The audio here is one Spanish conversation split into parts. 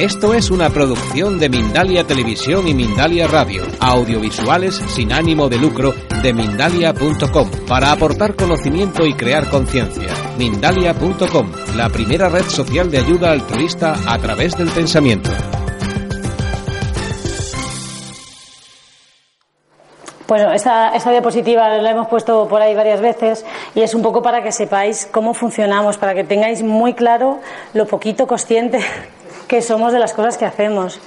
Esto es una producción de Mindalia Televisión y Mindalia Radio, audiovisuales sin ánimo de lucro de mindalia.com, para aportar conocimiento y crear conciencia. Mindalia.com, la primera red social de ayuda altruista a través del pensamiento. Bueno, esta, esta diapositiva la hemos puesto por ahí varias veces y es un poco para que sepáis cómo funcionamos, para que tengáis muy claro lo poquito consciente que somos de las cosas que hacemos.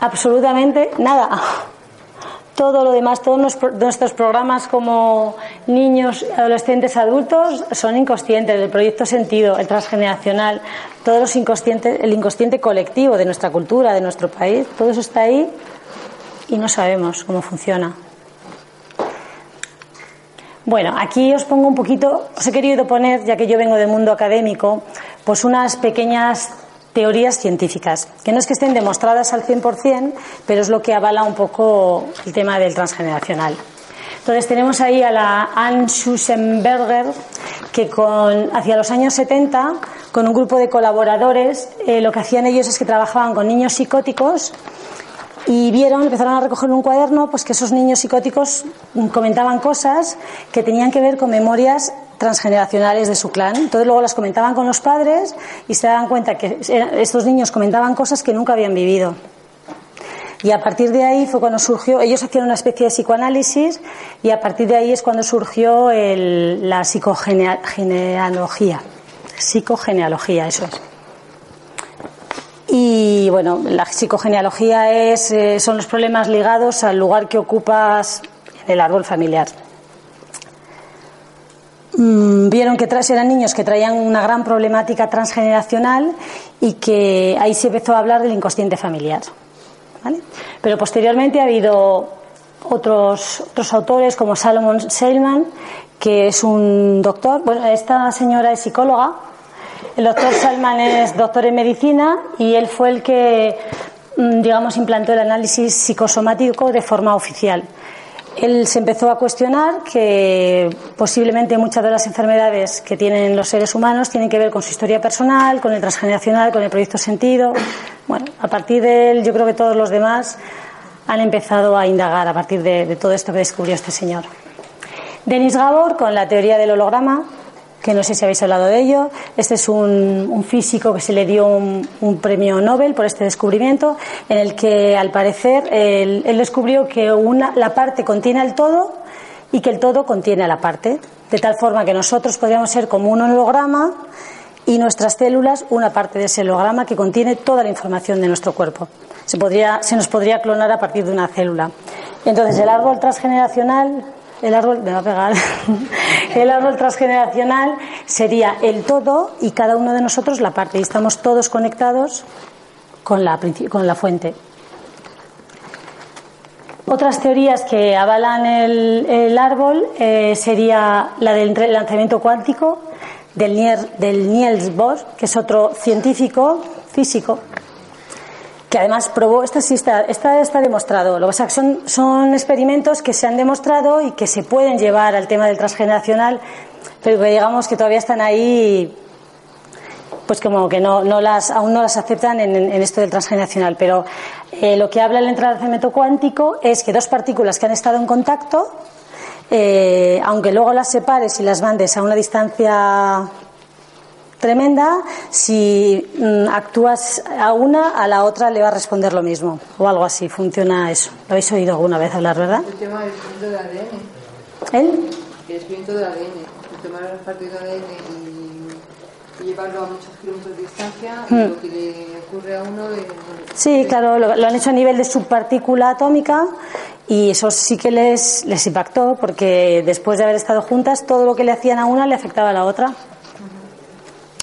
Absolutamente nada. Todo lo demás, todos nuestros programas como niños, adolescentes, adultos son inconscientes. El proyecto Sentido, el transgeneracional, todos los inconscientes, el inconsciente colectivo de nuestra cultura, de nuestro país, todo eso está ahí y no sabemos cómo funciona. Bueno, aquí os pongo un poquito, os he querido poner, ya que yo vengo del mundo académico, pues unas pequeñas teorías científicas, que no es que estén demostradas al 100%, pero es lo que avala un poco el tema del transgeneracional. Entonces tenemos ahí a la Anne Schusenberger, que con, hacia los años 70, con un grupo de colaboradores, eh, lo que hacían ellos es que trabajaban con niños psicóticos y vieron, empezaron a recoger un cuaderno, pues que esos niños psicóticos comentaban cosas que tenían que ver con memorias transgeneracionales de su clan. Entonces luego las comentaban con los padres y se daban cuenta que estos niños comentaban cosas que nunca habían vivido. Y a partir de ahí fue cuando surgió, ellos hacían una especie de psicoanálisis y a partir de ahí es cuando surgió la psicogenealogía. Psicogenealogía, eso es. Y bueno, la psicogenealogía es, eh, son los problemas ligados al lugar que ocupas el árbol familiar. Mm, vieron que eran niños que traían una gran problemática transgeneracional y que ahí se empezó a hablar del inconsciente familiar. Pero posteriormente ha habido otros, otros autores como Salomon Seilman, que es un doctor. Bueno, esta señora es psicóloga el doctor Salman es doctor en medicina y él fue el que, mm, digamos, implantó el análisis psicosomático de forma oficial. Él se empezó a cuestionar que posiblemente muchas de las enfermedades que tienen los seres humanos tienen que ver con su historia personal, con el transgeneracional, con el proyecto sentido. Bueno, a partir de él, yo creo que todos los demás han empezado a indagar a partir de, de todo esto que descubrió este señor. Denis Gabor, con la teoría del holograma, que no sé si habéis hablado de ello. Este es un, físico que se le dio un, premio Nobel por este descubrimiento, en el que, al parecer, él, descubrió que una, la parte contiene al todo y que el todo contiene a la parte, de tal forma que nosotros podríamos ser como un holograma y nuestras células una parte de ese holograma que contiene toda la información de nuestro cuerpo. Se, podría, se nos podría clonar a partir de una célula. Entonces, el árbol transgeneracional el árbol, me va a pegar, el árbol transgeneracional sería el todo y cada uno de nosotros la parte. Y estamos todos conectados con la, con la fuente. Otras teorías que avalan el, árbol eh, sería la del lanzamiento cuántico del, del Niels Bohr, que es otro científico físico que además probó, esta sí está, está demostrado. Lo que pasa son, son experimentos que se han demostrado y que se pueden llevar al tema del transgeneracional, pero digamos que todavía están ahí, pues como que no, no las, aún no las aceptan en, en esto del transgeneracional. Pero eh, lo que habla el entrenamiento cuántico es que dos partículas que han estado en contacto, eh, aunque luego las separes y las mandes a una distancia tremenda, si mm, actúas a una, a la otra le va a responder lo mismo, o algo así, funciona eso. Lo habéis oído alguna vez hablar, ¿verdad? El tema del de ADN. ¿El? El descubrimiento del ADN, el tema de las partes de ADN y, llevarlo a muchos kilómetros de distancia, y hmm. lo que le ocurre a uno... De, sí, claro, lo, han hecho a nivel de subpartícula atómica y eso sí que les, les impactó porque después de haber estado juntas todo lo que le hacían a una le afectaba a la otra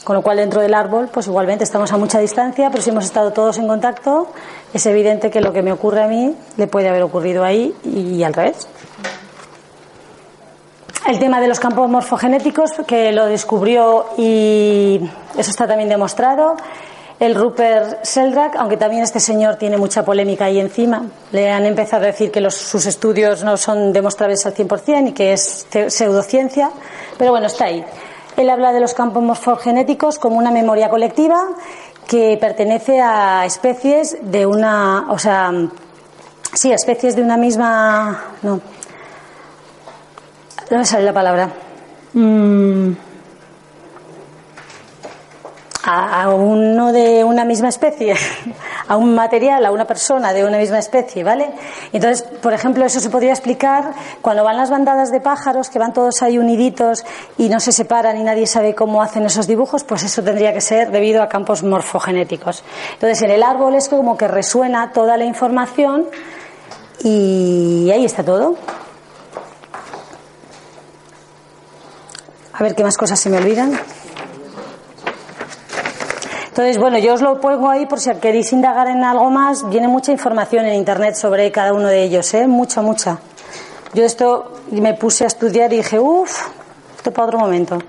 Con lo cual dentro del árbol, pues igualmente estamos a mucha distancia, pero si hemos estado todos en contacto, es evidente que lo que me ocurre a mí le puede haber ocurrido ahí y al revés. El tema de los campos morfogenéticos, que lo descubrió y eso está también demostrado. El Rupert Sheldrake, aunque también este señor tiene mucha polémica ahí encima, le han empezado a decir que sus estudios no son demostrables al 100% y que es pseudociencia, pero bueno, está ahí. Él habla de los campos morfogenéticos como una memoria colectiva que pertenece a especies de una, o sea, sí, especies de una misma, no, no me sale la palabra. Mm. A, uno de una misma especie, a un material, a una persona de una misma especie, ¿vale? Entonces, por ejemplo, eso se podría explicar cuando van las bandadas de pájaros, que van todos ahí uniditos y no se separan y nadie sabe cómo hacen esos dibujos, pues eso tendría que ser debido a campos morfogenéticos. Entonces, en el árbol es como que resuena toda la información y ahí está todo. A ver qué más cosas se me olvidan. Entonces, bueno, yo os lo pongo ahí por si queréis indagar en algo más. Viene mucha información en Internet sobre cada uno de ellos, ¿eh? Mucha, mucha. Yo esto me puse a estudiar y dije, uff, esto para otro momento.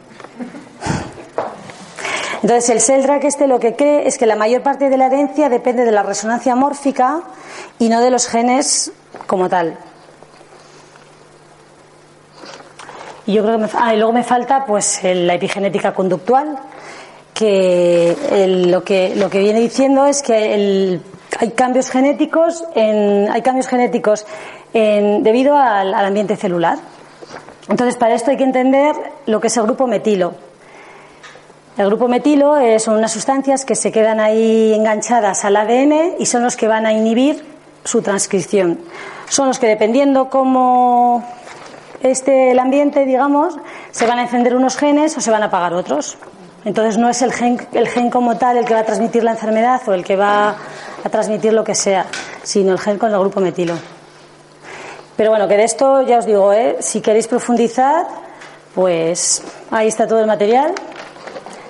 Entonces, el Seldrack este lo que cree es que la mayor parte de la herencia depende de la resonancia mórfica y no de los genes como tal. Y yo creo que ah, y luego me falta pues la epigenética conductual, que lo que lo que viene diciendo es que hay cambios genéticos en, hay cambios genéticos en, debido al, ambiente celular. Entonces, para esto hay que entender lo que es el grupo metilo. El grupo metilo son unas sustancias que se quedan ahí enganchadas al ADN y son los que van a inhibir su transcripción. Son los que, dependiendo cómo este, el ambiente, digamos, se van a encender unos genes o se van a apagar otros. Entonces no es el gen, el gen como tal el que va a transmitir la enfermedad o el que va a transmitir lo que sea, sino el gen con el grupo metilo. Pero bueno, que de esto ya os digo, ¿eh? si queréis profundizar, pues ahí está todo el material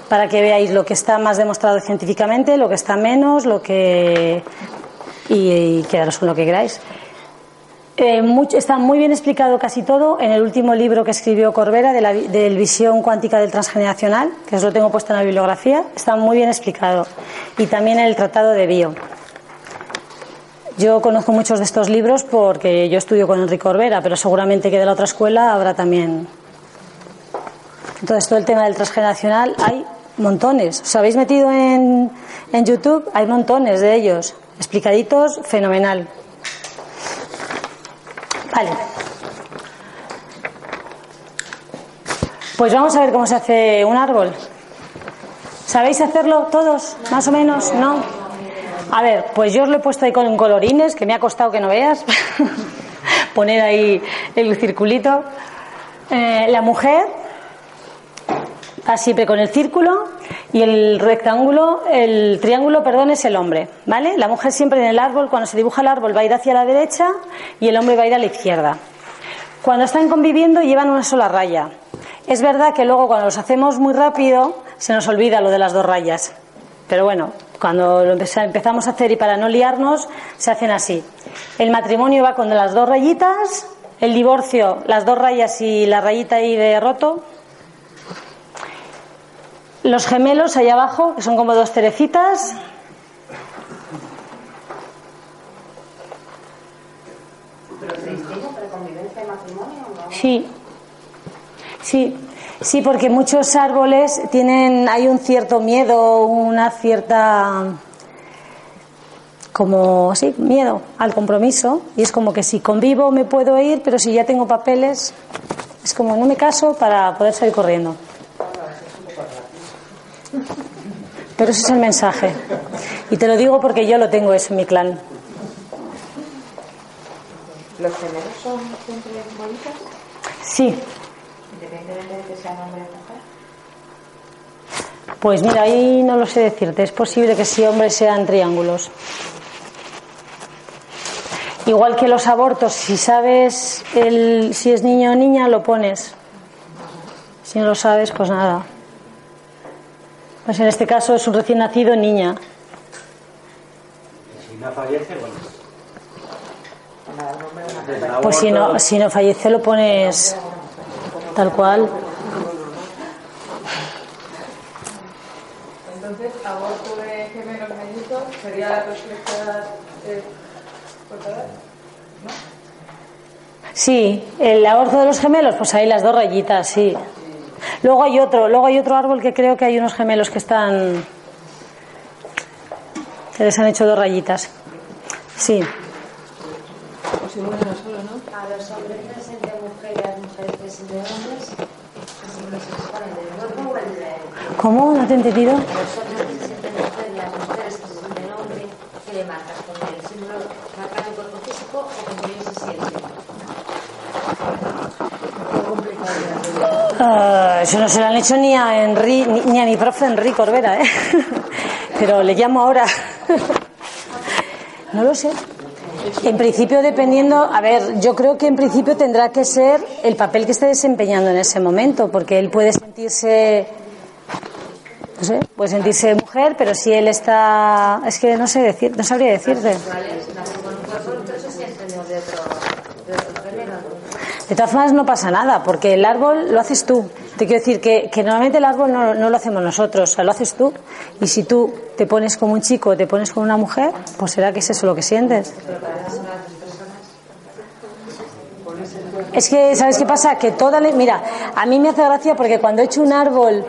para que veáis lo que está más demostrado científicamente, lo que está menos, lo que y quedaros con lo que queráis. Eh, está muy bien explicado casi todo en el último libro que escribió Corbera de la Visión Cuántica del Transgeneracional, que os lo tengo puesto en la bibliografía. Está muy bien explicado. Y también en el Tratado de Bio. Yo conozco muchos de estos libros porque yo estudio con Enrique Corbera, pero seguramente que de la otra escuela habrá también. Entonces, todo el tema del transgeneracional hay montones. ¿Os habéis metido en, en YouTube? Hay montones de ellos. Explicaditos, fenomenal. Vale. Pues vamos a ver cómo se hace un árbol. ¿Sabéis hacerlo todos? ¿Más o menos? ¿No? A ver, pues yo os lo he puesto ahí con colorines, que me ha costado que no veas. Poner ahí el circulito. Eh, la mujer siempre con el círculo y el rectángulo, el triángulo, perdón, es el hombre, ¿vale? La mujer siempre en el árbol, cuando se dibuja el árbol, va a ir hacia la derecha y el hombre va a ir a la izquierda. Cuando están conviviendo llevan una sola raya. Es verdad que luego cuando los hacemos muy rápido se nos olvida lo de las dos rayas. Pero bueno, cuando empezamos a hacer y para no liarnos, se hacen así. El matrimonio va con las dos rayitas, el divorcio, las dos rayas y la rayita ahí de roto, los gemelos allá abajo, que son como dos cerecitas. Sí. Sí, sí, porque muchos árboles tienen, hay un cierto miedo, una cierta, como, sí, miedo al compromiso. Y es como que si convivo me puedo ir, pero si ya tengo papeles, es como no me caso para poder salir corriendo. Pero ese es el mensaje. Y te lo digo porque yo lo tengo eso en mi clan. ¿Los gemelos son siempre bonitos? Sí. Independientemente de que sean hombre o mujer. Pues mira, ahí no lo sé decirte. Es posible que sí hombres sean triángulos. Igual que los abortos, si sabes el, si es niño o niña, lo pones. Si no lo sabes, pues nada. Pues en este caso es un recién nacido niña. Si no fallece, bueno. Pues si no, si no fallece lo pones tal cual. Entonces, aborto de gemelos mellizos sería la respuesta eh, cortada. Sí, el aborto de los gemelos, pues ahí las dos rayitas, sí. Luego hay otro, luego hay otro árbol que creo que hay unos gemelos que están que les han hecho dos rayitas. Sí. ¿no? A los hombres presente mujer y a las mujeres hombres, así que se exponen del cuerpo o el de ¿Cómo? No te he entendido. A los hombres que se sienten mujer y a las mujeres que se sienten hombre, ¿qué le marcas? ¿Con el símbolo marcando el cuerpo físico o con ellos se sienten? Ah, eso no se lo han hecho ni a Henry, ni, a mi profe Enrique Corbera, ¿eh? Pero le llamo ahora. No lo sé. En principio, dependiendo, a ver, yo creo que en principio tendrá que ser el papel que esté desempeñando en ese momento, porque él puede sentirse, no sé, puede sentirse mujer, pero si él está, es que no sé decir, no sabría decirte. Nacen con un cuerpo, pero se sienten de otro, de otro género. De todas formas no pasa nada, porque el árbol lo haces tú. Te quiero decir que, que normalmente el árbol no, no lo hacemos nosotros, o sea, lo haces tú. Y si tú te pones como un chico o te pones como una mujer, pues será que es eso lo que sientes. Es que, ¿sabes qué pasa? Que toda la... Mira, a mí me hace gracia porque cuando he hecho un árbol,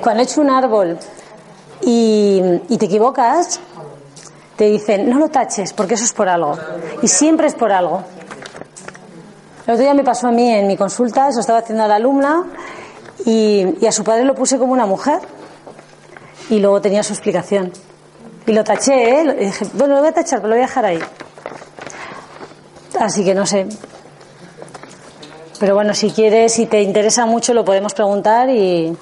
cuando he hecho un árbol y, y te equivocas, te dicen, no lo taches porque eso es por algo. Y siempre es por algo. El otro día me pasó a mí en mi consulta, eso estaba haciendo a la alumna y, a su padre lo puse como una mujer y luego tenía su explicación. Y lo taché, ¿eh? Y dije, bueno, lo voy a tachar, pero lo voy a dejar ahí. Así que no sé. Pero bueno, si quieres, si te interesa mucho, lo podemos preguntar y.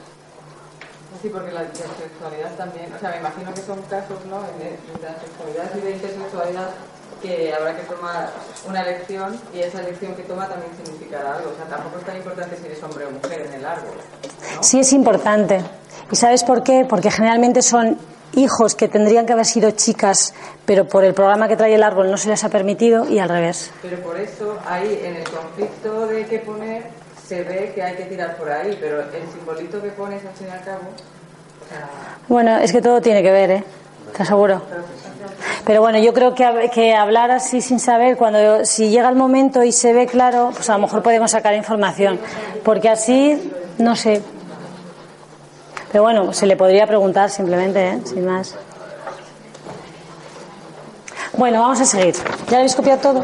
Sí, porque la intersexualidad también, o sea, me imagino que son casos, ¿no? De, transexualidad y de intersexualidad que habrá que tomar una elección y esa elección que toma también significará algo. O sea, tampoco es tan importante si eres hombre o mujer en el árbol. Sí es importante. ¿Y sabes por qué? Porque generalmente son hijos que tendrían que haber sido chicas, pero por el programa que trae el árbol no se les ha permitido y al revés. Pero por eso ahí en el conflicto de qué poner se ve que hay que tirar por ahí, pero el simbolito que pones al fin y al cabo, o sea, Bueno, es que todo tiene que ver, ¿eh? Te aseguro. Pero bueno, yo creo que, que hablar así sin saber, cuando si llega el momento y se ve claro, pues a lo mejor podemos sacar información. Porque así, no sé. Pero bueno, se le podría preguntar simplemente, ¿eh? Sin más. Bueno, vamos a seguir. ¿Ya habéis copiado todo?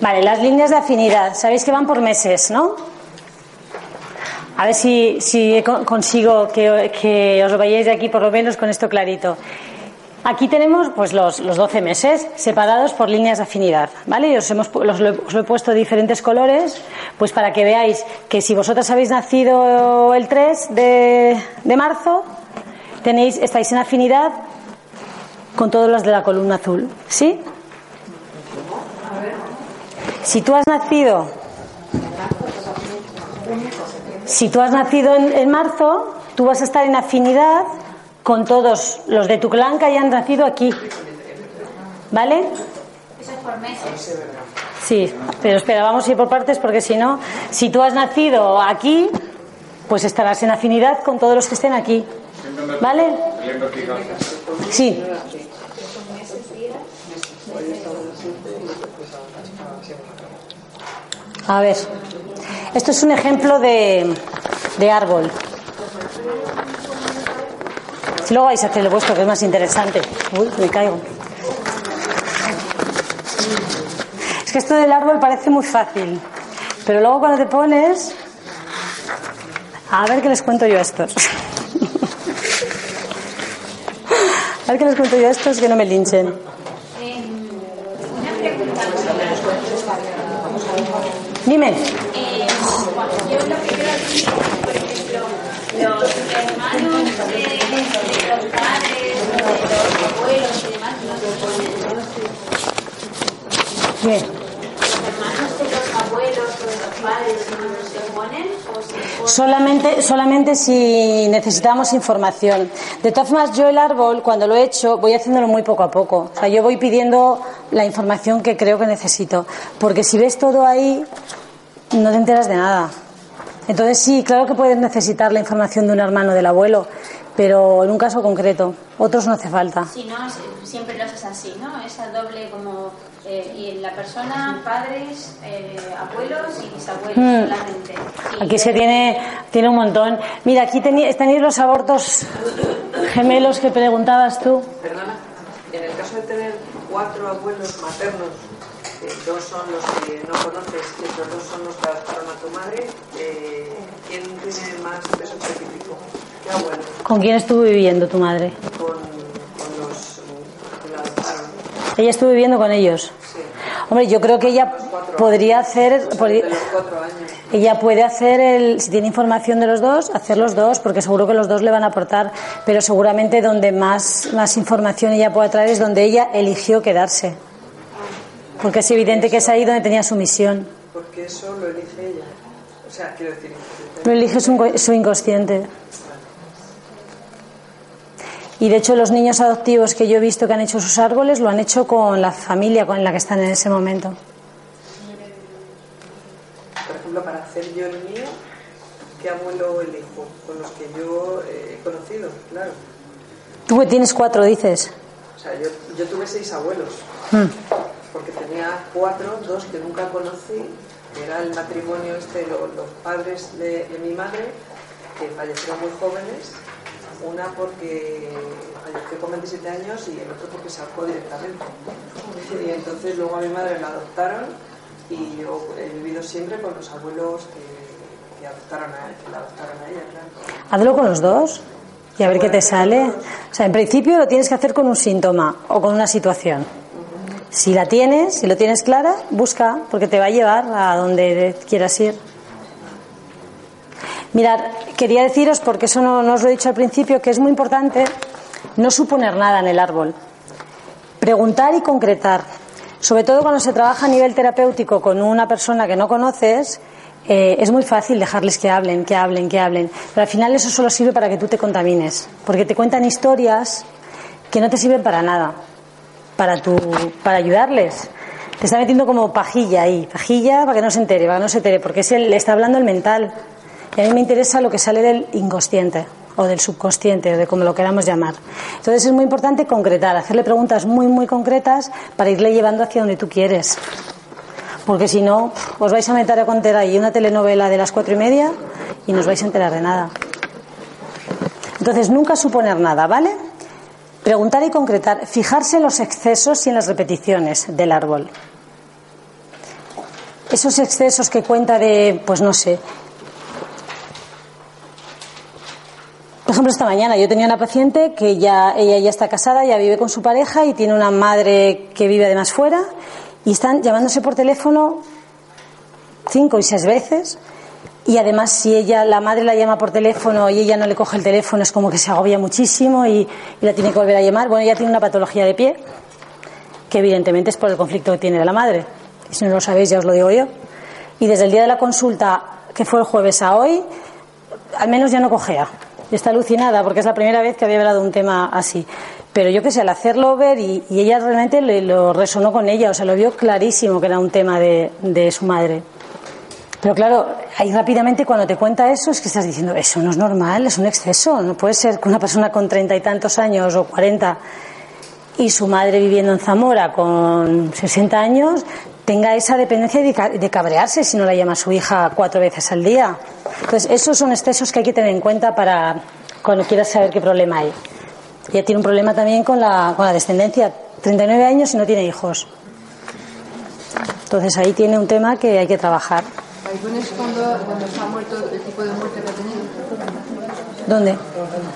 Vale, las líneas de afinidad. Sabéis que van por meses, ¿no? A ver si, si co- consigo que, os vayáis de aquí por lo menos con esto clarito. Aquí tenemos pues los, los 12 meses separados por líneas de afinidad, ¿vale? Os, hemos, los- os lo he puesto diferentes colores, pues para que veáis que si vosotras habéis nacido el 3 de, de marzo, tenéis, estáis en afinidad con todos los de la columna azul, ¿sí? Si tú has nacido si tú has nacido en, en marzo, tú vas a estar en afinidad con todos los de tu clan que hayan nacido aquí. ¿Vale? Eso es por meses. Sí, pero espera, vamos a ir por partes porque si no, si tú has nacido aquí, pues estarás en afinidad con todos los que estén aquí. ¿Vale? Sí. A ver, esto es un ejemplo de, de árbol. Luego vais a hacer el vuestro, que es más interesante. Uy, me caigo. Es que esto del árbol parece muy fácil, pero luego cuando te pones... A ver qué les cuento yo a estos. A ver qué les cuento yo a estos que no me linchen. Dime. Eh, yo lo que quiero decir, por ejemplo, los hermanos de, de los padres, de los abuelos y demás, no se ponen. Bien. ¿Los hermanos de los abuelos o de los padres no se ponen? ¿O se Solamente, solamente si necesitamos información. De todas formas, yo el árbol, cuando lo he hecho, voy haciéndolo muy poco a poco. O sea, yo voy pidiendo la información que creo que necesito. Porque si ves todo ahí, no te enteras de nada. Entonces sí, claro que puedes necesitar la información de un hermano del abuelo, pero en un caso concreto. Otros no hace falta. Sí, no, siempre lo haces así, ¿no? Esa doble como eh, y la persona, padres, eh, abuelos y bisabuelos Mm. solamente. Y Aquí se tiene, tiene un montón. Mira, aquí tenéis los abortos gemelos que preguntabas tú. Perdona, en el caso de tener cuatro abuelos maternos, que dos son los que no conoces y otros dos son los que adoptaron a tu madre, eh, ¿quién tiene más peso específico? ¿Qué abuelo? ¿Con quién estuvo viviendo tu madre? Con, con los mm, que la adoptaron. Ella estuvo viviendo con ellos. Sí, Hombre, yo creo que ella podría hacer, podría- ella puede hacer el, si tiene información de los dos, hacer los dos, porque seguro que los dos le van a aportar, pero seguramente donde más, más información ella pueda traer es donde ella eligió quedarse. Porque es evidente que es ahí donde tenía su misión. Porque eso lo elige ella. O sea, quiero decir, Lo elige su, su inconsciente. Y de hecho los niños adoptivos que yo he visto que han hecho sus árboles lo han hecho con la familia con la que están en ese momento. por ejemplo, para hacer yo el mío, ¿qué abuelo elijo? Con los que yo eh, he conocido, claro. Tú que tienes cuatro, dices. O sea, yo, yo tuve seis abuelos, Mm. porque tenía cuatro, dos que nunca conocí, que era el matrimonio este, lo- los, padres de, de mi madre, que fallecieron muy jóvenes, una porque falleció con 27 años y el otro porque se ahorcó directamente. Y entonces luego a mi madre la adoptaron y yo he vivido siempre con los abuelos que, que adoptaron a, que la adoptaron a ella, claro. Hazlo con los dos y a ver qué te sale. O sea, en principio lo tienes que hacer con un síntoma o con una situación. Si la tienes, si lo tienes clara, busca, porque te va a llevar a donde quieras ir. Mirad, quería deciros, porque eso no, no os lo he dicho al principio, que es muy importante no suponer nada en el árbol. Preguntar y concretar. Sobre todo cuando se trabaja a nivel terapéutico con una persona que no conoces, eh, es muy fácil dejarles que hablen, que hablen, que hablen. Pero al final eso solo sirve para que tú te contamines. Porque te cuentan historias que no te sirven para nada. Para, tu, para ayudarles. Te está metiendo como pajilla ahí. Pajilla para que no se entere, para que no se entere. Porque es el, le está hablando el mental. Y a mí me interesa lo que sale del inconsciente o del subconsciente o de como lo queramos llamar. Entonces es muy importante concretar, hacerle preguntas muy, muy concretas para irle llevando hacia donde tú quieres. Porque si no, os vais a meter a contar ahí una telenovela de las cuatro y media y no os vais a enterar de nada. Entonces nunca suponer nada, ¿vale? Preguntar y concretar, fijarse en los excesos y en las repeticiones del árbol. Esos excesos que cuenta de, pues no sé, ejemplo, esta mañana yo tenía una paciente que ya, ella ya está casada, ya vive con su pareja y tiene una madre que vive además fuera y están llamándose por teléfono cinco y seis veces y además si ella, la madre la llama por teléfono y ella no le coge el teléfono es como que se agobia muchísimo y, y la tiene que volver a llamar. Bueno, ella tiene una patología de pie que evidentemente es por el conflicto que tiene de la madre. Y si no lo sabéis ya os lo digo yo. Y desde el día de la consulta, que fue el jueves a hoy, al menos ya no cojea. Está alucinada porque es la primera vez que había hablado de un tema así. Pero yo qué sé, al hacerlo ver y, y ella realmente le, lo resonó con ella, o sea, lo vio clarísimo que era un tema de, de su madre. Pero claro, ahí rápidamente cuando te cuenta eso es que estás diciendo, eso no es normal, es un exceso. No puede ser que una persona con treinta y tantos años o cuarenta y su madre viviendo en Zamora con 60 años tenga esa dependencia de, ca- de cabrearse si no la llama su hija cuatro veces al día. Entonces, esos son excesos que hay que tener en cuenta para cuando quieras saber qué problema hay. Ella tiene un problema también con la, con la descendencia. 39 años y no tiene hijos. Entonces, ahí tiene un tema que hay que trabajar. Ahí pones cuando, cuando se ha muerto el tipo de muerte que ha tenido. ¿Dónde?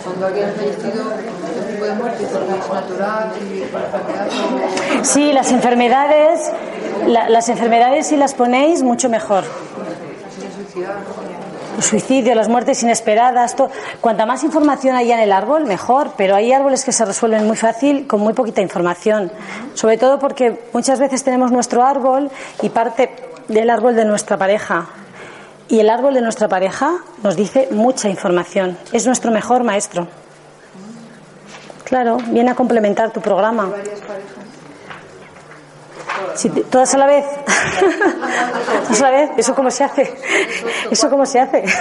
Cuando alguien ha fallecido, el tipo de muerte, es natural y enfermedad. Sí, las enfermedades, la- las enfermedades si las ponéis, mucho mejor. Suicidios, las muertes inesperadas, cuanta más información haya en el árbol, mejor. Pero hay árboles que se resuelven muy fácil con muy poquita información. Sobre todo porque muchas veces tenemos nuestro árbol y parte del árbol de nuestra pareja. Y el árbol de nuestra pareja nos dice mucha información. Es nuestro mejor maestro. Claro, viene a complementar tu programa. Todas a la vez. todas a la vez. ¿Eso cómo se hace? ¿Eso cómo se hace?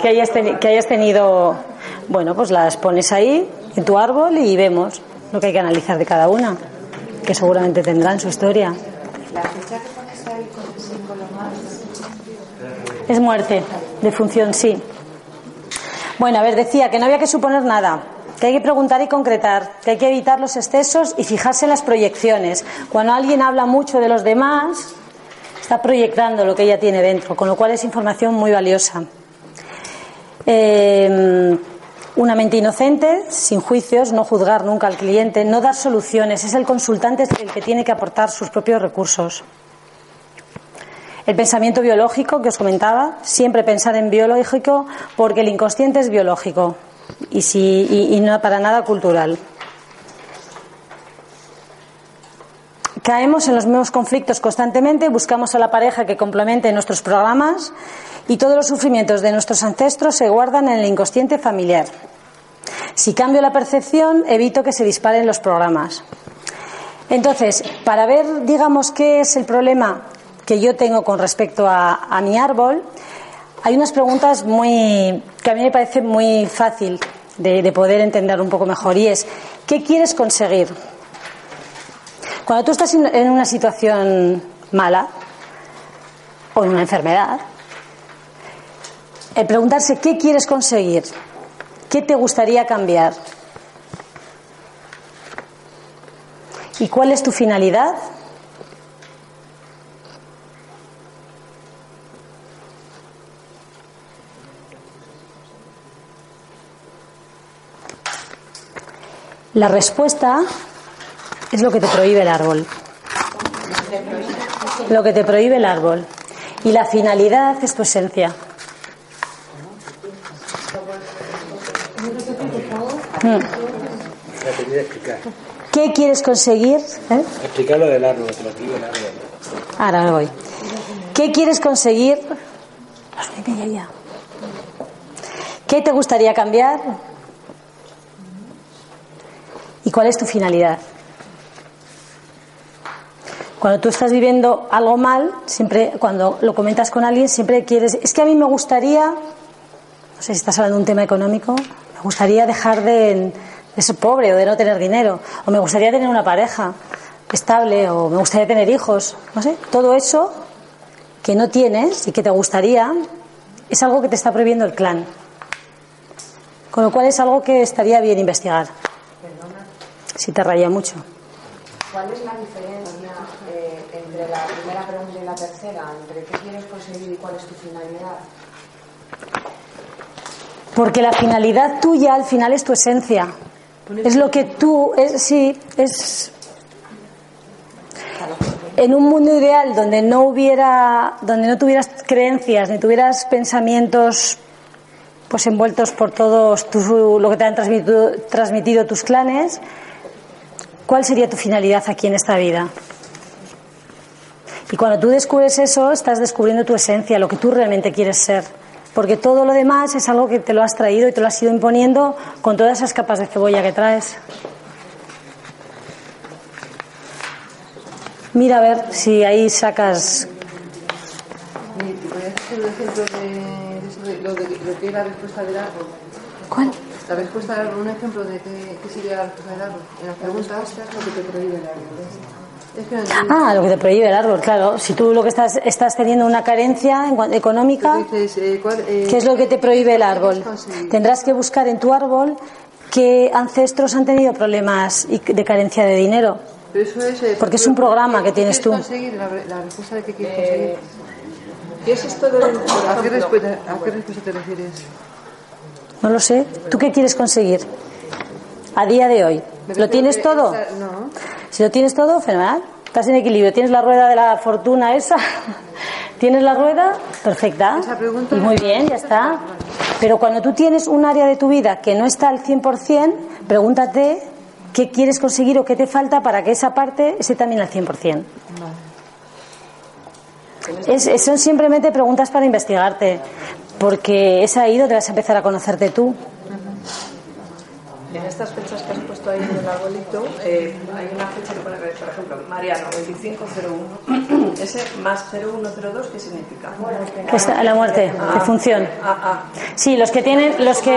Que, hayas que hayas tenido. Bueno, pues las pones ahí, en tu árbol, y vemos lo que hay que analizar de cada una. Que seguramente tendrán su historia. Es muerte, de función, sí. Bueno, a ver, decía que no había que suponer nada, que hay que preguntar y concretar, que hay que evitar los excesos y fijarse en las proyecciones. Cuando alguien habla mucho de los demás, está proyectando lo que ella tiene dentro, con lo cual es información muy valiosa. Eh, una mente inocente, sin juicios, no juzgar nunca al cliente, no dar soluciones, es el consultante el que tiene que aportar sus propios recursos. El pensamiento biológico que os comentaba, siempre pensar en biológico porque el inconsciente es biológico y, si, y, no para nada cultural. Caemos en los mismos conflictos constantemente, buscamos a la pareja que complemente nuestros programas y todos los sufrimientos de nuestros ancestros se guardan en el inconsciente familiar. Si cambio la percepción, evito que se disparen los programas. Entonces, para ver, digamos, qué es el problema que yo tengo con respecto a mi árbol, hay unas preguntas muy que a mí me parece muy fácil de, de poder entender un poco mejor y es ¿qué quieres conseguir? Cuando tú estás en en una situación mala o en una enfermedad, el preguntarse qué quieres conseguir, qué te gustaría cambiar y cuál es tu finalidad, La respuesta es lo que te prohíbe el árbol. Lo que te prohíbe el árbol. Y la finalidad es tu esencia. Mm. ¿Qué quieres conseguir? ¿Eh? Explicar lo del árbol, lo el árbol. Ahora me voy. ¿Qué quieres conseguir? ¿Qué te gustaría cambiar? ¿Y cuál es tu finalidad? Cuando tú estás viviendo algo mal, siempre, cuando lo comentas con alguien, siempre quieres. Es que a mí me gustaría, no sé si estás hablando de un tema económico, me gustaría dejar de, de ser pobre o de no tener dinero, o me gustaría tener una pareja estable, o me gustaría tener hijos, no sé. Todo eso que no tienes y que te gustaría es algo que te está prohibiendo el clan. Con lo cual es algo que estaría bien investigar. Si te raya mucho. ¿Cuál es la diferencia eh, entre la primera pregunta y la tercera? Entre qué quieres conseguir y cuál es tu finalidad. Porque la finalidad tuya al final es tu esencia. Es lo que tú, es, sí, es. En un mundo ideal donde no hubiera, donde no tuvieras creencias ni tuvieras pensamientos, pues envueltos por todos tus, lo que te han transmitido, transmitido tus clanes, ¿cuál sería tu finalidad aquí en esta vida? Y cuando tú descubres eso, estás descubriendo tu esencia, lo que tú realmente quieres ser. Porque todo lo demás es algo que te lo has traído y te lo has ido imponiendo con todas esas capas de cebolla que traes. Mira a ver si ahí sacas. ¿Podrías hacer un ejemplo de, lo, de, lo que es la respuesta del árbol? ¿Cuál? La respuesta del árbol, un ejemplo de qué, qué sería la respuesta del árbol. En las preguntas, lo que te prohíbe el árbol. Es que no entiendo. Ah, lo que te prohíbe el árbol, claro. Si tú lo que estás, estás teniendo una carencia económica, dices, eh, ¿cuál, eh, ¿qué es lo que te prohíbe el árbol? Tendrás que buscar en tu árbol qué ancestros han tenido problemas y- de carencia de dinero. Pero eso es, eh, Porque es un programa que ¿qué tienes tú. conseguir? La, la respuesta de qué quieres conseguir. ¿Qué es esto del, por ¿A qué, ejemplo, respuesta, ¿A qué respuesta te refieres? No lo sé. ¿Tú qué quieres conseguir? A día de hoy. ¿Lo tienes todo? no. Si lo tienes todo, fenomenal. Estás en equilibrio. Tienes la rueda de la fortuna esa. ¿Tienes la rueda? Perfecta. Y muy bien, ya está. Pero cuando tú tienes un área de tu vida que no está al 100%, pregúntate qué quieres conseguir o qué te falta para que esa parte esté también al 100%. Es- es- son simplemente preguntas para investigarte, porque es ahí donde vas a empezar a conocerte tú. En estas fechas que has puesto ahí en el arbolito, eh, hay una fecha que pone, por ejemplo, Mariano, 2501. Ese más 0102, ¿qué significa? Que está- la muerte, de función. Ah, ah. Sí, los que tienen, los que,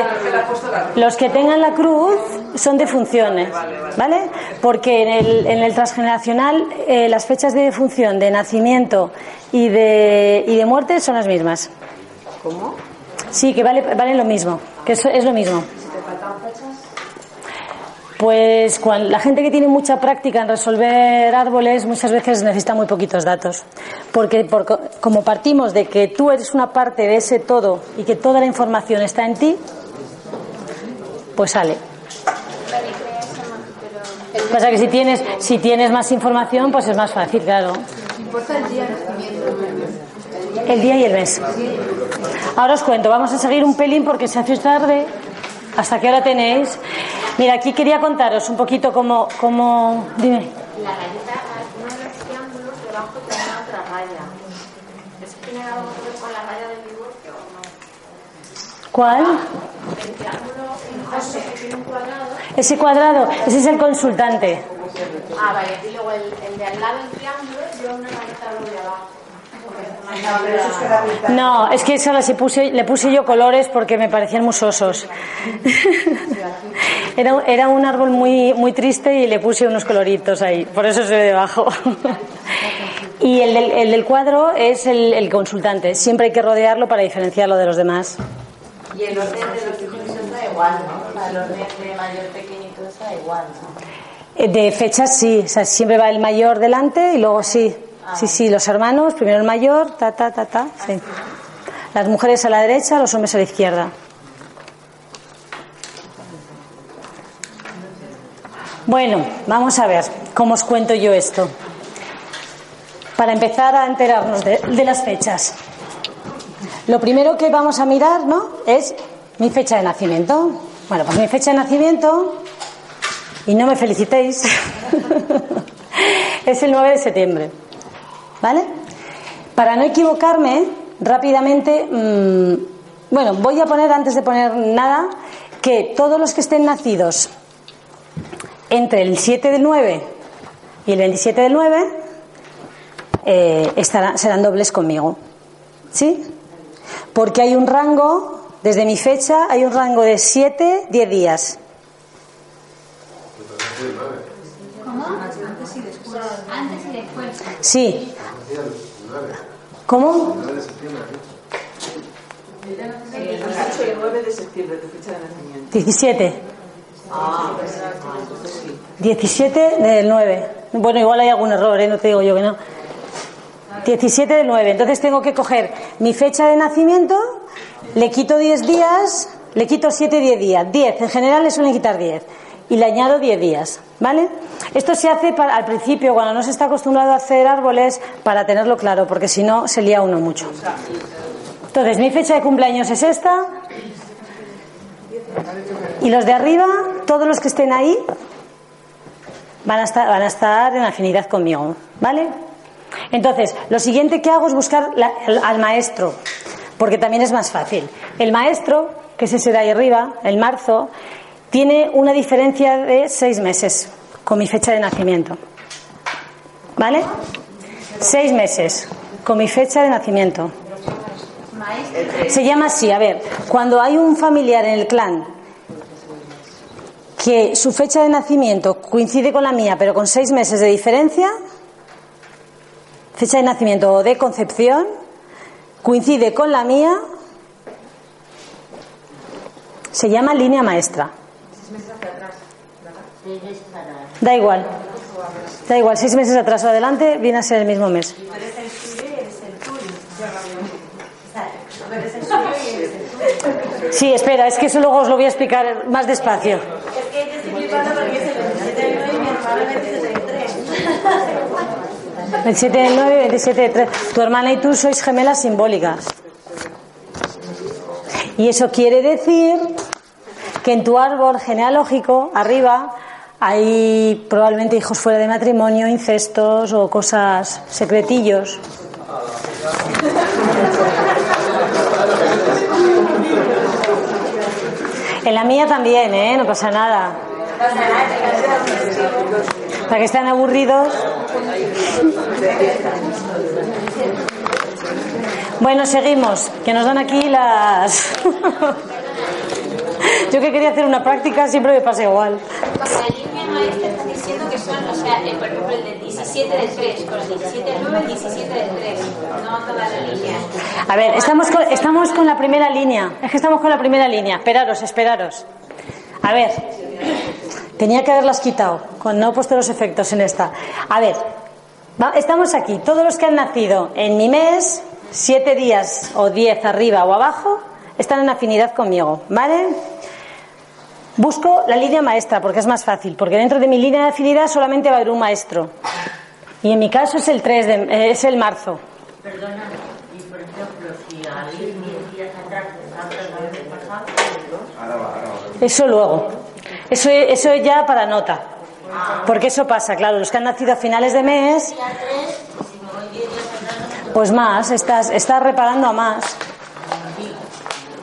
los que tengan la cruz son de funciones, ¿vale? Porque en el, en el transgeneracional eh, las fechas de función de nacimiento y de, y de muerte son las mismas. ¿Cómo? Sí, que vale, valen lo mismo, que es, es lo mismo. Si te faltan fechas, Pues la gente que tiene mucha práctica en resolver árboles muchas veces necesita muy poquitos datos. Porque por co- como partimos de que tú eres una parte de ese todo y que toda la información está en ti, pues sale. Pasa que si tienes, si tienes más información, pues es más fácil, claro. importa el día de nacimiento? El día y el mes. Ahora os cuento, vamos a seguir un pelín porque se hace tarde. ¿Hasta qué hora tenéis? Mira, aquí quería contaros un poquito cómo, cómo... Dime. La rayita, uno de los triángulos debajo tenía otra raya. ¿Eso tiene algo que ver con la raya del divorcio o no? ¿Cuál? El triángulo que tiene un cuadrado. Ese cuadrado, ese es el consultante. Ah, vale. Y luego el, el de al lado del triángulo lleva una rayita doble abajo. No, es que eso le puse, le puse yo colores porque me parecían musosos. Era, un- era un árbol muy, muy triste y le puse unos coloritos ahí, por eso se ve debajo. Y el del, el del cuadro es el, el consultante, siempre hay que rodearlo para diferenciarlo de los demás. Y el orden de los hijos eso da igual, ¿no? O sea, el orden de mayor pequeñito da igual, ¿no? Eh, De fechas sí, o sea, siempre va el mayor delante y luego sí. Sí, sí, los hermanos, primero el mayor, ta, ta, ta, ta, sí. Las mujeres a la derecha, los hombres a la izquierda. Bueno, vamos a ver cómo os cuento yo esto. Para empezar a enterarnos de, de las fechas. Lo primero que vamos a mirar, ¿no? Es mi fecha de nacimiento. Bueno, pues mi fecha de nacimiento, y no me felicitéis, es el 9 de septiembre. ¿Vale? Para no equivocarme, rápidamente, mm, bueno, voy a poner antes de poner nada que todos los que estén nacidos entre el 7 del 9 y el 27 del 9 eh, estarán, serán dobles conmigo. ¿Sí? Porque hay un rango, desde mi fecha, hay un rango de 7, 10 días. Antes y después. Sí. ¿Cómo? El 18 y el 9 de septiembre, tu fecha de nacimiento. 17. Ah, pues, ah, entonces sí. 17 del 9. Bueno, igual hay algún error, ¿eh? no te digo yo que no. 17 del 9. Entonces tengo que coger mi fecha de nacimiento, le quito 10 días, le quito 7, 10 días. 10, en general le suelen quitar 10. Y le añado 10 días. ¿Vale? Esto se hace para- al principio, cuando no se está acostumbrado a hacer árboles, para tenerlo claro, porque si no se lía uno mucho. Entonces, mi fecha de cumpleaños es esta. Y los de arriba, todos los que estén ahí, van a estar, en afinidad conmigo, ¿vale? Entonces, lo siguiente que hago es buscar al maestro, porque también es más fácil. El maestro, que es ese de ahí arriba, el marzo, tiene una diferencia de seis meses con mi fecha de nacimiento, ¿vale? Seis meses con mi fecha de nacimiento. Se llama así, a ver, cuando hay un familiar en el clan que su fecha de nacimiento coincide con la mía, pero con seis meses de diferencia, fecha de nacimiento o de concepción, coincide con la mía, se llama línea maestra. Da igual. Da igual, seis meses atrás o adelante viene a ser el mismo mes. Tú eres el suyo y eres el tuyo. O sea, tú eres el suyo y eres el tuyo. Sí, espera, es que eso luego os lo voy a explicar más despacio. Es que yo estoy flipando porque es el 27 del 9 y mi hermano el 27 del 3. 27 del 9 y 27 del 3. Tu hermana y tú sois gemelas simbólicas. Y eso quiere decir que en tu árbol genealógico, arriba, hay probablemente hijos fuera de matrimonio, incestos o cosas secretillos. En la mía también, ¿eh? No pasa nada. Para que estén aburridos. Bueno, seguimos, que nos dan aquí las... Yo que quería hacer una práctica siempre me pasa igual. La línea maestra está diciendo que son, o sea, el, por ejemplo, el del 17 del 3, con el 17 del 9, el 17 del 3, no toda la línea. A ver, estamos con, estamos con la primera línea. Es que estamos con la primera línea. Esperaros, esperaros. A ver, tenía que haberlas quitado, cuando no he puesto los efectos en esta. A ver, va- estamos aquí. Todos los que han nacido en mi mes, siete días o diez arriba o abajo, están en afinidad conmigo, ¿vale? Busco la línea maestra porque es más fácil, porque dentro de mi línea de afinidad solamente va a haber un maestro. Y en mi caso es el 3 de, eh, es el marzo. Por ejemplo, si a 10 días atrás Eso luego. Eso, eso ya para nota. Porque eso pasa, claro, los que han nacido a finales de mes, pues más, estás, estás reparando a más.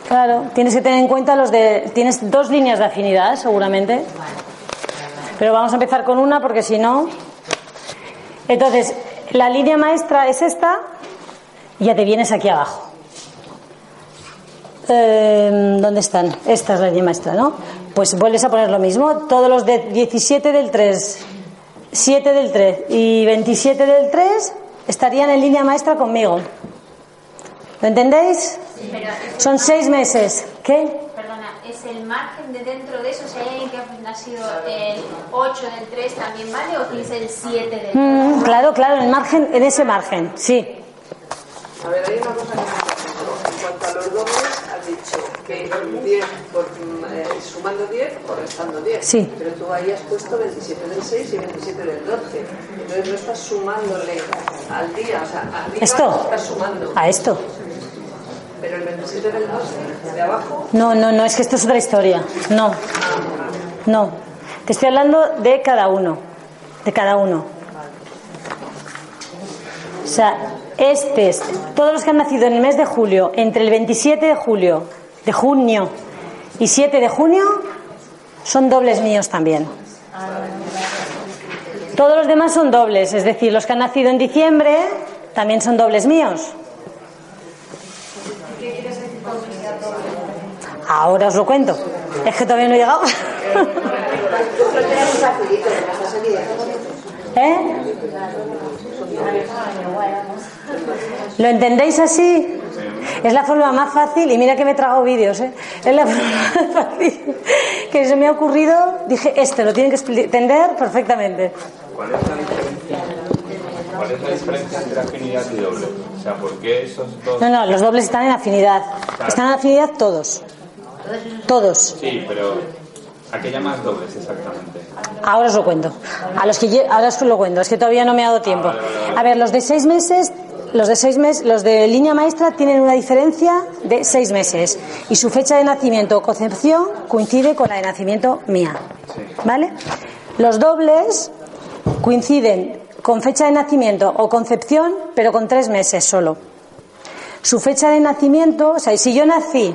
Claro, tienes que tener en cuenta los de. Tienes dos líneas de afinidad, seguramente. Pero vamos a empezar con una porque si no. Entonces, la línea maestra es esta y ya te vienes aquí abajo. Eh, ¿Dónde están? Esta es la línea maestra, ¿no? Pues vuelves a poner lo mismo. Todos los de 17 del 3, 7 del 3 y 27 del 3 estarían en línea maestra conmigo. ¿Lo entendéis? Son seis meses. ¿Qué? Perdona, ¿es el margen de dentro de eso? Si hay alguien que ha nacido el 8 del 3 también vale o tienes el 7 del 3? Mm, claro, claro, en el margen, en ese margen, sí. A ver, hay una cosa que me ha En cuanto a los dobles, has dicho que 10 por, eh, sumando 10 o restando 10. Sí. Pero tú ahí has puesto 27 del 6 y 27 del 12. Entonces no estás sumándole al día, o sea, arriba ¿Esto? estás sumando. A esto. Pero el 27 del 12 de abajo, No, no, no, es que esto es otra historia. No, no. Te estoy hablando de cada uno. De cada uno. O sea, este es. Todos los que han nacido en el mes de julio, entre el 27 de julio, de junio y 7 de junio, son dobles míos también. Todos los demás son dobles, es decir, los que han nacido en diciembre también son dobles míos. Ahora os lo cuento. Es que todavía no he llegado. ¿Eh? ¿Lo entendéis así? Es la forma más fácil, y mira que me he tragado vídeos, ¿eh? es la forma más fácil que se me ha ocurrido. Dije, este lo tienen que entender perfectamente. ¿Cuál es la diferencia? ¿Cuál es la diferencia entre afinidad y doble? O sea, ¿por qué esos dos? No, no, los dobles están en afinidad. Están en afinidad todos. Todos. Sí, pero ¿a qué llamas dobles exactamente? Ahora os lo cuento. A los que lle- ahora os lo cuento. Es que todavía no me ha dado tiempo. A ver, los de seis meses, los de seis meses, los de línea maestra tienen una diferencia de seis meses y su fecha de nacimiento o concepción coincide con la de nacimiento mía. ¿Vale? Los dobles coinciden con fecha de nacimiento o concepción, pero con tres meses solo. Su fecha de nacimiento, o sea, si yo nací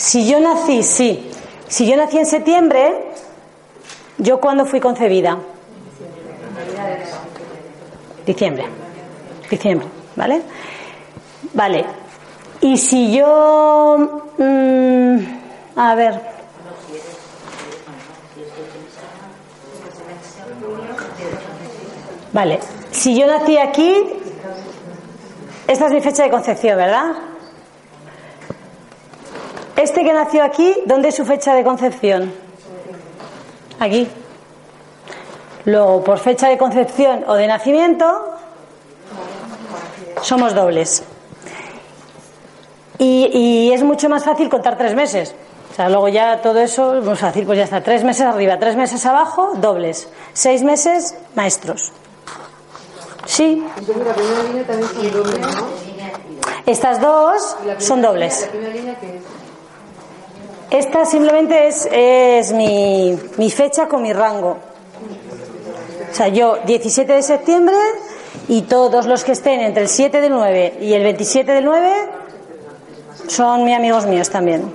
Si yo nací, sí. Si yo nací en septiembre, ¿yo cuándo fui concebida? Diciembre. Diciembre, ¿vale? Vale. Y si yo... mm, a ver. Vale. Si yo nací aquí, esta es mi fecha de concepción, ¿verdad? Este que nació aquí, ¿dónde es su fecha de concepción? Aquí. Luego, por fecha de concepción o de nacimiento, somos dobles. Y, y es mucho más fácil contar tres meses. O sea, luego ya todo eso es muy fácil, pues ya está. Tres meses arriba, tres meses abajo, dobles. Seis meses, maestros. Sí. entonces la primera línea también son dobles, ¿no? Estas dos son dobles. La primera línea que es Esta simplemente es, es mi, mi fecha con mi rango. O sea, yo 17 de septiembre y todos los que estén entre el 7 del 9 y el 27 del 9 son mis amigos míos también.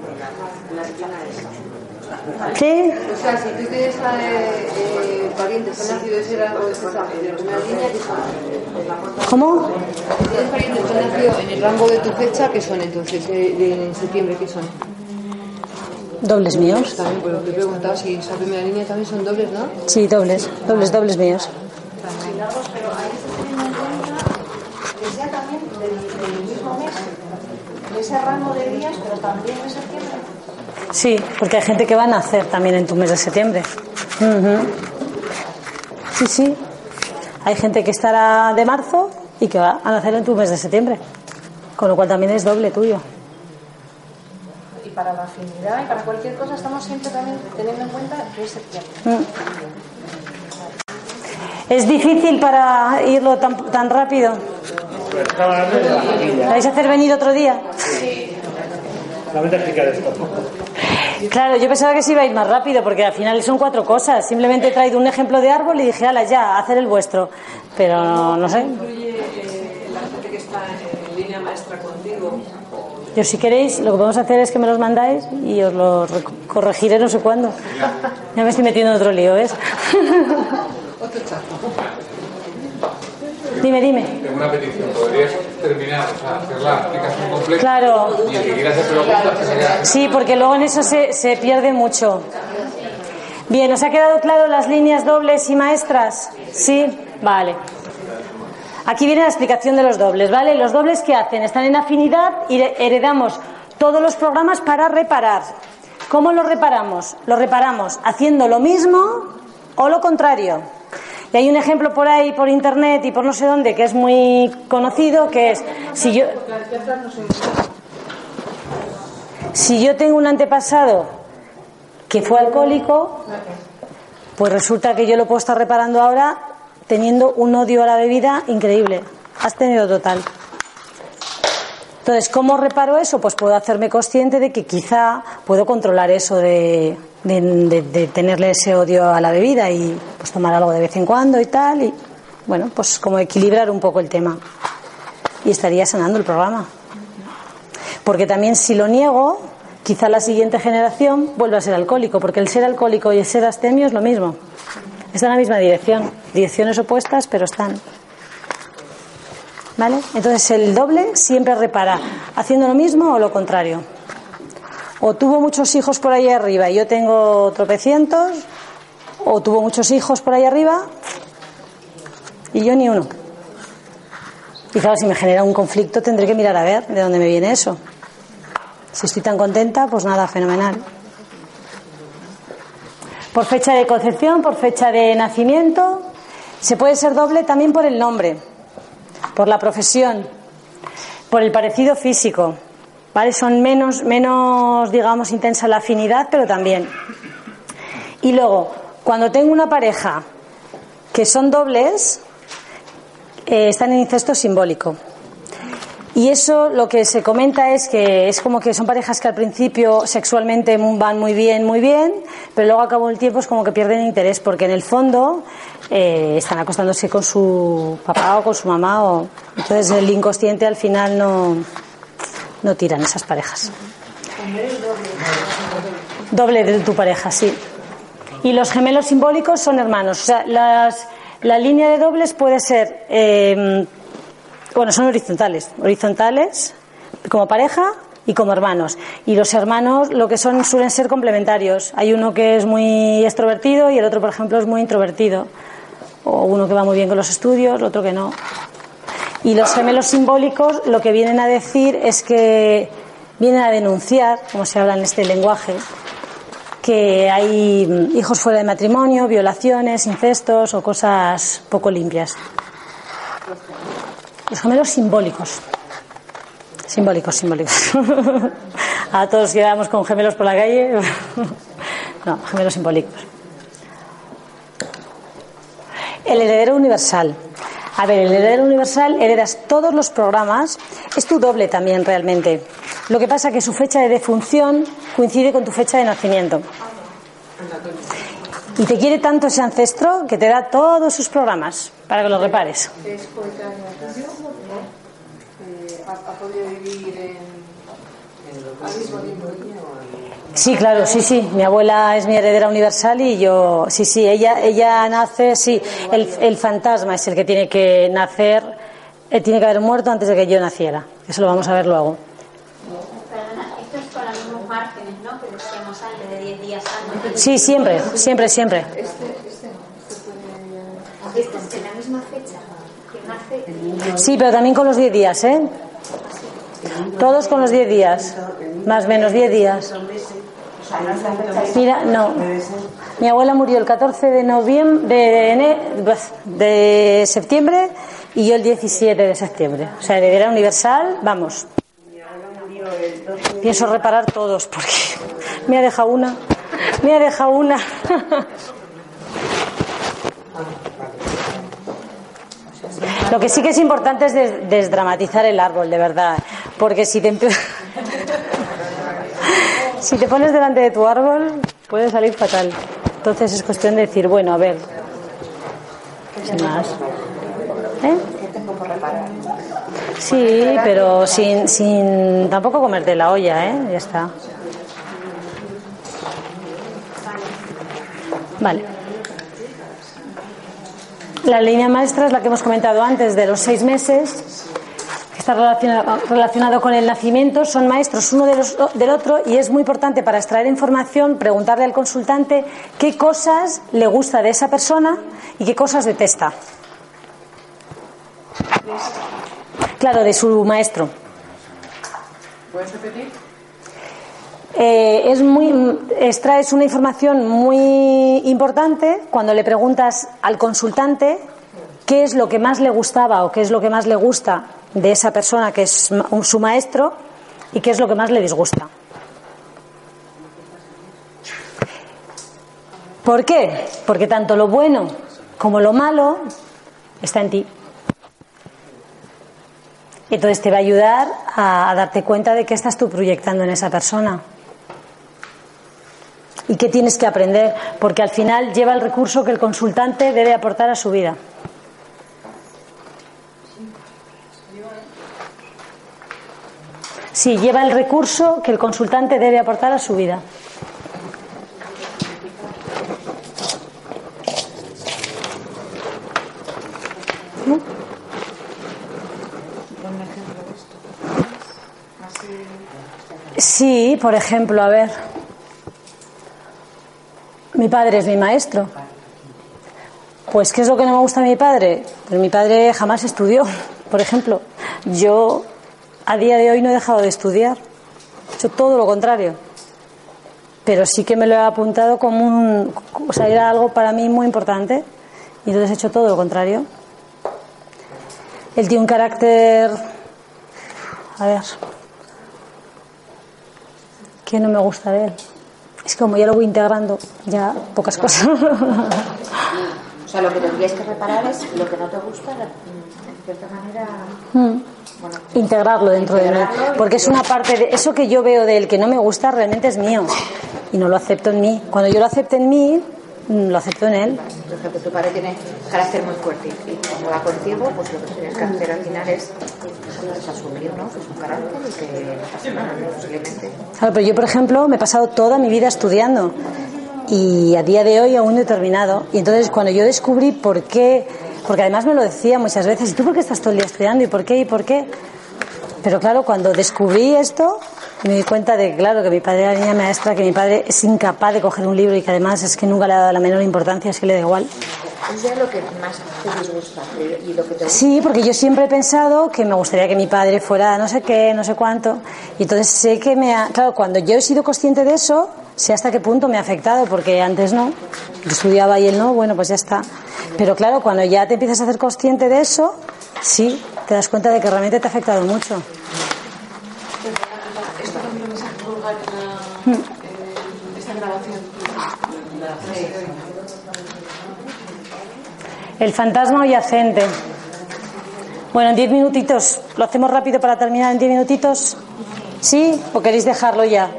¿Sí? O sea, si tú tienes eh, eh, parientes que han nacido de ese rango de línea. ¿Cómo? Si tienes parientes que han nacido en el rango de tu fecha, ¿qué son entonces? Eh, de, en septiembre, ¿qué son? Dobles míos. También, lo que he preguntado, si esa primera línea también son dobles, ¿no? Sí, dobles, dobles, dobles míos. Pero ahí se tiene en cuenta que sea también del, del mismo mes, de ese rango de días, pero también de septiembre. Sí, porque hay gente que va a nacer también en tu mes de septiembre. Sí, sí. Hay gente que estará de marzo y que va a nacer en tu mes de septiembre. Con lo cual también es doble tuyo. Para la afinidad y para cualquier cosa estamos siempre también teniendo en cuenta que es septiembre. Mm. Es difícil para irlo tan, tan rápido. ¿Lo vais a hacer venir otro día? Solamente explicar esto. Claro, yo pensaba que se iba a ir más rápido porque al final son cuatro cosas. Simplemente he traído un ejemplo de árbol y dije, ala, ya, hacer el vuestro. Pero no, no sé. ¿Incluye eh, la gente que está en línea maestra contigo? Yo si queréis, lo que podemos hacer es que me los mandáis y os los corregiré no sé cuándo. Ya me estoy metiendo en otro lío, ¿ves? Otro. Dime, dime. Tengo una petición. ¿Podrías terminar, o sea, hacer la explicación completa? Claro. Y se. Sí, porque luego en eso se, se pierde mucho. Bien, ¿os ha quedado claro las líneas dobles y maestras? Sí, vale. Aquí viene la explicación de los dobles, ¿vale? Los dobles que hacen están en afinidad y he- heredamos todos los programas para reparar. ¿Cómo los reparamos? Los reparamos haciendo lo mismo o lo contrario. Y hay un ejemplo por ahí, por internet y por no sé dónde, que es muy conocido, que es si yo, si yo tengo un antepasado que fue alcohólico, pues resulta que yo lo puedo estar reparando ahora teniendo un odio a la bebida increíble. Has tenido total. Entonces, ¿cómo reparo eso? Pues puedo hacerme consciente de que quizá puedo controlar eso de, de, tenerle ese odio a la bebida y pues tomar algo de vez en cuando y tal. Y bueno, pues como equilibrar un poco el tema. Y estaría sanando el programa. Porque también si lo niego, quizá la siguiente generación vuelva a ser alcohólico, porque el ser alcohólico y el ser astemio es lo mismo. Está en la misma dirección, direcciones opuestas, pero están. ¿Vale? Entonces el doble siempre repara, haciendo lo mismo o lo contrario. O tuvo muchos hijos por ahí arriba y yo tengo tropecientos, o tuvo muchos hijos por ahí arriba y yo ni uno. Y claro, si me genera un conflicto tendré que mirar a ver de dónde me viene eso. Si estoy tan contenta, pues nada, fenomenal. Por fecha de concepción, por fecha de nacimiento, se puede ser doble también por el nombre, por la profesión, por el parecido físico. ¿Vale? Son menos, menos, digamos, intensa la afinidad, pero también. Y luego, cuando tengo una pareja que son dobles, eh, están en incesto simbólico. Y eso lo que se comenta es que es como que son parejas que al principio sexualmente van muy bien, muy bien, pero luego a cabo del tiempo es como que pierden interés porque en el fondo eh, están acostándose con su papá o con su mamá o entonces el inconsciente al final no, no tiran esas parejas. Doble de tu pareja, sí. Y los gemelos simbólicos son hermanos. O sea, las, la línea de dobles puede ser, eh, bueno, son horizontales. Horizontales como pareja y como hermanos. Y los hermanos lo que son suelen ser complementarios. Hay uno que es muy extrovertido y el otro, por ejemplo, es muy introvertido. O uno que va muy bien con los estudios, otro que no. Y los gemelos simbólicos lo que vienen a decir es que vienen a denunciar, como se habla en este lenguaje, que hay hijos fuera de matrimonio, violaciones, incestos o cosas poco limpias. Los gemelos simbólicos. Simbólicos, simbólicos. a todos que vamos con gemelos por la calle. no, gemelos simbólicos. El heredero universal. A ver, el heredero universal heredas todos los programas. Es tu doble también realmente. Lo que pasa que su fecha de defunción coincide con tu fecha de nacimiento. Y te quiere tanto ese ancestro que te da todos sus programas para que los repares. ¿Es coetáneo? ¿Ha, ha podido vivir en, Sí, claro, sí, sí. Mi abuela es mi heredera universal y yo, sí, sí, ella, ella nace, sí. El, el fantasma es el que tiene que nacer, eh, tiene que haber muerto antes de que yo naciera. Eso lo vamos a ver luego. Perdona, esto es con los mismos márgenes, ¿no? Que decíamos antes, de 10 días antes. Sí, siempre, siempre, siempre. Este es en la misma fecha que nace. Sí, pero también con los 10 días, ¿eh? Todos con los 10 días. Más menos 10 días. Mira, no. Mi abuela murió el 14 de noviembre, de, ene- de septiembre y yo el 17 de septiembre. O sea, heredera universal, vamos. Pienso reparar todos porque me ha dejado una. Me ha dejado una. Lo que sí que es importante es des- desdramatizar el árbol, de verdad. Porque si te, si te pones delante de tu árbol, puede salir fatal. Entonces es cuestión de decir, bueno, a ver. Sin más. ¿Eh? Sí, pero sin, sin tampoco comerte la olla, ¿eh? Ya está. Vale. La línea maestra es la que hemos comentado antes, de los seis meses, está relacionado, relacionado con el nacimiento. Son maestros uno de los- del otro y es muy importante para extraer información preguntarle al consultante qué cosas le gusta de esa persona y qué cosas detesta. Claro, de su maestro. ¿Puedes repetir? Eh, es muy, extraes una información muy importante cuando le preguntas al consultante qué es lo que más le gustaba o qué es lo que más le gusta de esa persona que es su maestro y qué es lo que más le disgusta. ¿Por qué? Porque tanto lo bueno como lo malo está en ti. Entonces te va a ayudar a darte cuenta de qué estás tú proyectando en esa persona y qué tienes que aprender, porque al final lleva el recurso que el consultante debe aportar a su vida. Sí, lleva el recurso que el consultante debe aportar a su vida. Sí, por ejemplo, a ver. Mi padre es mi maestro. Pues, ¿qué es lo que no me gusta de mi padre? Pues mi padre jamás estudió, por ejemplo. Yo, a día de hoy, no he dejado de estudiar. He hecho todo lo contrario. Pero sí que me lo he apuntado como un. O sea, era algo para mí muy importante. Y entonces he hecho todo lo contrario. Él tiene un carácter. A ver. ¿Qué no me gusta de él? Es que como ya lo voy integrando, ya pocas cosas. O sea, lo que tendrías que reparar es lo que no te gusta, en cierta manera. Mm. Bueno, integrarlo dentro de mí. Porque es una parte de eso que yo veo de él que no me gusta, realmente es mío. Y no lo acepto en mí. Cuando yo lo acepto en mí, mm, lo acepto en él. por ejemplo, tu padre tiene carácter muy fuerte y como va contigo, pues lo que tienes que hacer al final es pues, asumir, ¿no? Que es un carácter y que no pasa nada, ¿no? posiblemente. Claro, pero yo, por ejemplo, me he pasado toda mi vida estudiando y a día de hoy aún no he terminado. Y entonces, cuando yo descubrí por qué, porque además me lo decía muchas veces, ¿y tú por qué estás todo el día estudiando? ¿Y por qué? ¿Y por qué? Pero claro, cuando descubrí esto, me di cuenta de, claro, que mi padre era niña maestra, que mi padre es incapaz de coger un libro y que además es que nunca le ha dado la menor importancia, es que le da igual. Es ya lo que más te disgusta y lo que te gusta. Sí, porque yo siempre he pensado que me gustaría que mi padre fuera no sé qué, no sé cuánto. Y entonces sé que me ha. Claro, cuando yo he sido consciente de eso, sé hasta qué punto me ha afectado, porque antes no. Yo estudiaba y él no, bueno, pues ya está. Pero claro, cuando ya te empiezas a hacer consciente de eso, sí, te das cuenta de que realmente te ha afectado mucho. Esto también lo en la, en esta grabación. El fantasma yacente. Bueno, en diez minutitos. ¿Lo hacemos rápido para terminar en diez minutitos? ¿Sí? ¿O queréis dejarlo ya?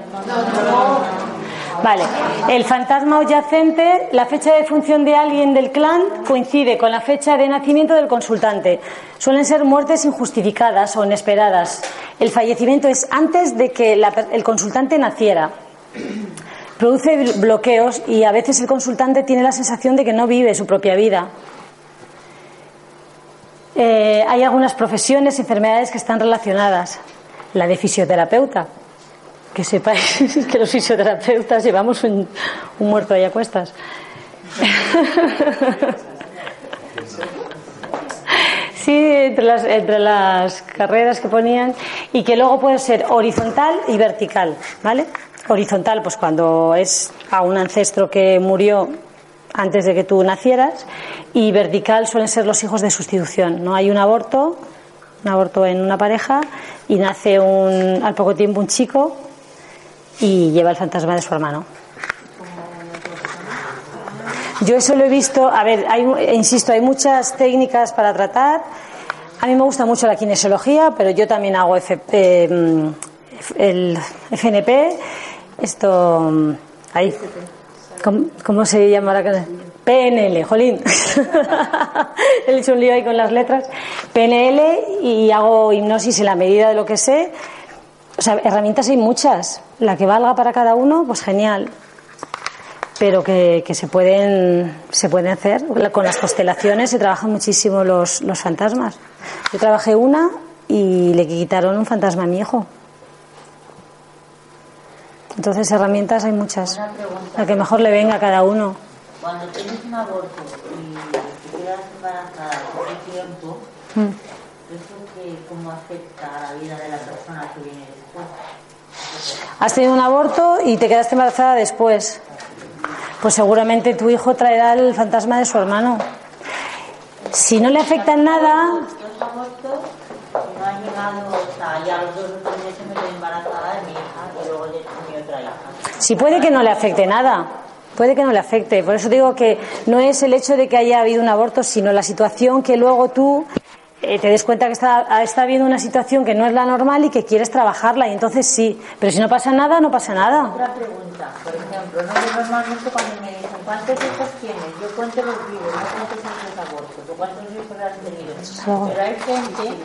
Vale. El fantasma adyacente, la fecha de función de alguien del clan coincide con la fecha de nacimiento del consultante. Suelen ser muertes injustificadas o inesperadas. El fallecimiento es antes de que la el consultante naciera. Produce bloqueos y a veces el consultante tiene la sensación de que no vive su propia vida. Eh, hay algunas profesiones, enfermedades que están relacionadas. La de fisioterapeuta. Que sepáis que los fisioterapeutas llevamos un, un muerto ahí a cuestas. Sí, entre las, entre las carreras que ponían y que luego puede ser horizontal y vertical, ¿vale? Horizontal, pues cuando es a un ancestro que murió antes de que tú nacieras y vertical suelen ser los hijos de sustitución, ¿no? Hay un aborto, un aborto en una pareja y nace un, al poco tiempo un chico y lleva el fantasma de su hermano. Yo eso lo he visto, a ver, hay, insisto, hay muchas técnicas para tratar. A mí me gusta mucho la kinesiología, pero yo también hago F- eh, el FNP, esto, ahí, ¿cómo, cómo se llama la PNL, jolín. He hecho un lío ahí con las letras. PNL y hago hipnosis en la medida de lo que sé. O sea, herramientas hay muchas. La que valga para cada uno, pues genial pero que, que se pueden se pueden hacer con las constelaciones se trabajan muchísimo los, los fantasmas yo trabajé una y le quitaron un fantasma a mi hijo entonces herramientas hay muchas la que mejor le venga a cada uno Cuando tienes un aborto y te quedas embarazada por un tiempo, Mm. ¿eso que cómo afecta a la vida de la persona que viene? Has tenido un aborto y te quedaste embarazada después pues seguramente tu hijo traerá el fantasma de su hermano si no le afecta nada. Si puede que no le afecte nada, puede que no le afecte. Por eso digo que no es el hecho de que haya habido un aborto, sino la situación que luego tú eh, te des cuenta que está, está habiendo una situación que no es la normal y que quieres trabajarla. Y entonces sí. Pero si no pasa nada, no pasa nada. Otra pregunta, por ejemplo, no normalmente cuando me dicen cuántos hijos tienes, yo cuento los vivos, no cuento los abortos, o cuántos hijos has tenido. Pero hay gente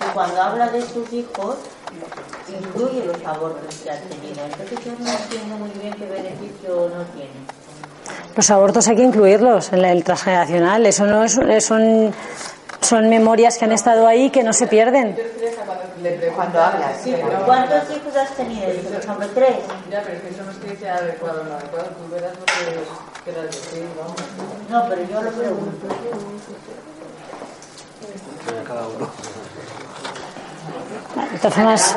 que cuando habla de sus hijos incluye los abortos que has tenido. Entonces yo no entiendo muy bien qué beneficio no tiene. Los abortos hay que incluirlos en el transgeneracional. Eso no es, son, son memorias que han estado ahí que no se pierden. Cuando hablas, sí, pero- ¿Cuántos hijos has tenido? Por ejemplo, tres. Ya, pero es que eso no es que sea adecuado o no adecuado. Tú verás lo que quieras decir, vamos. No, pero yo lo pregunto. Cada uno. De todas formas,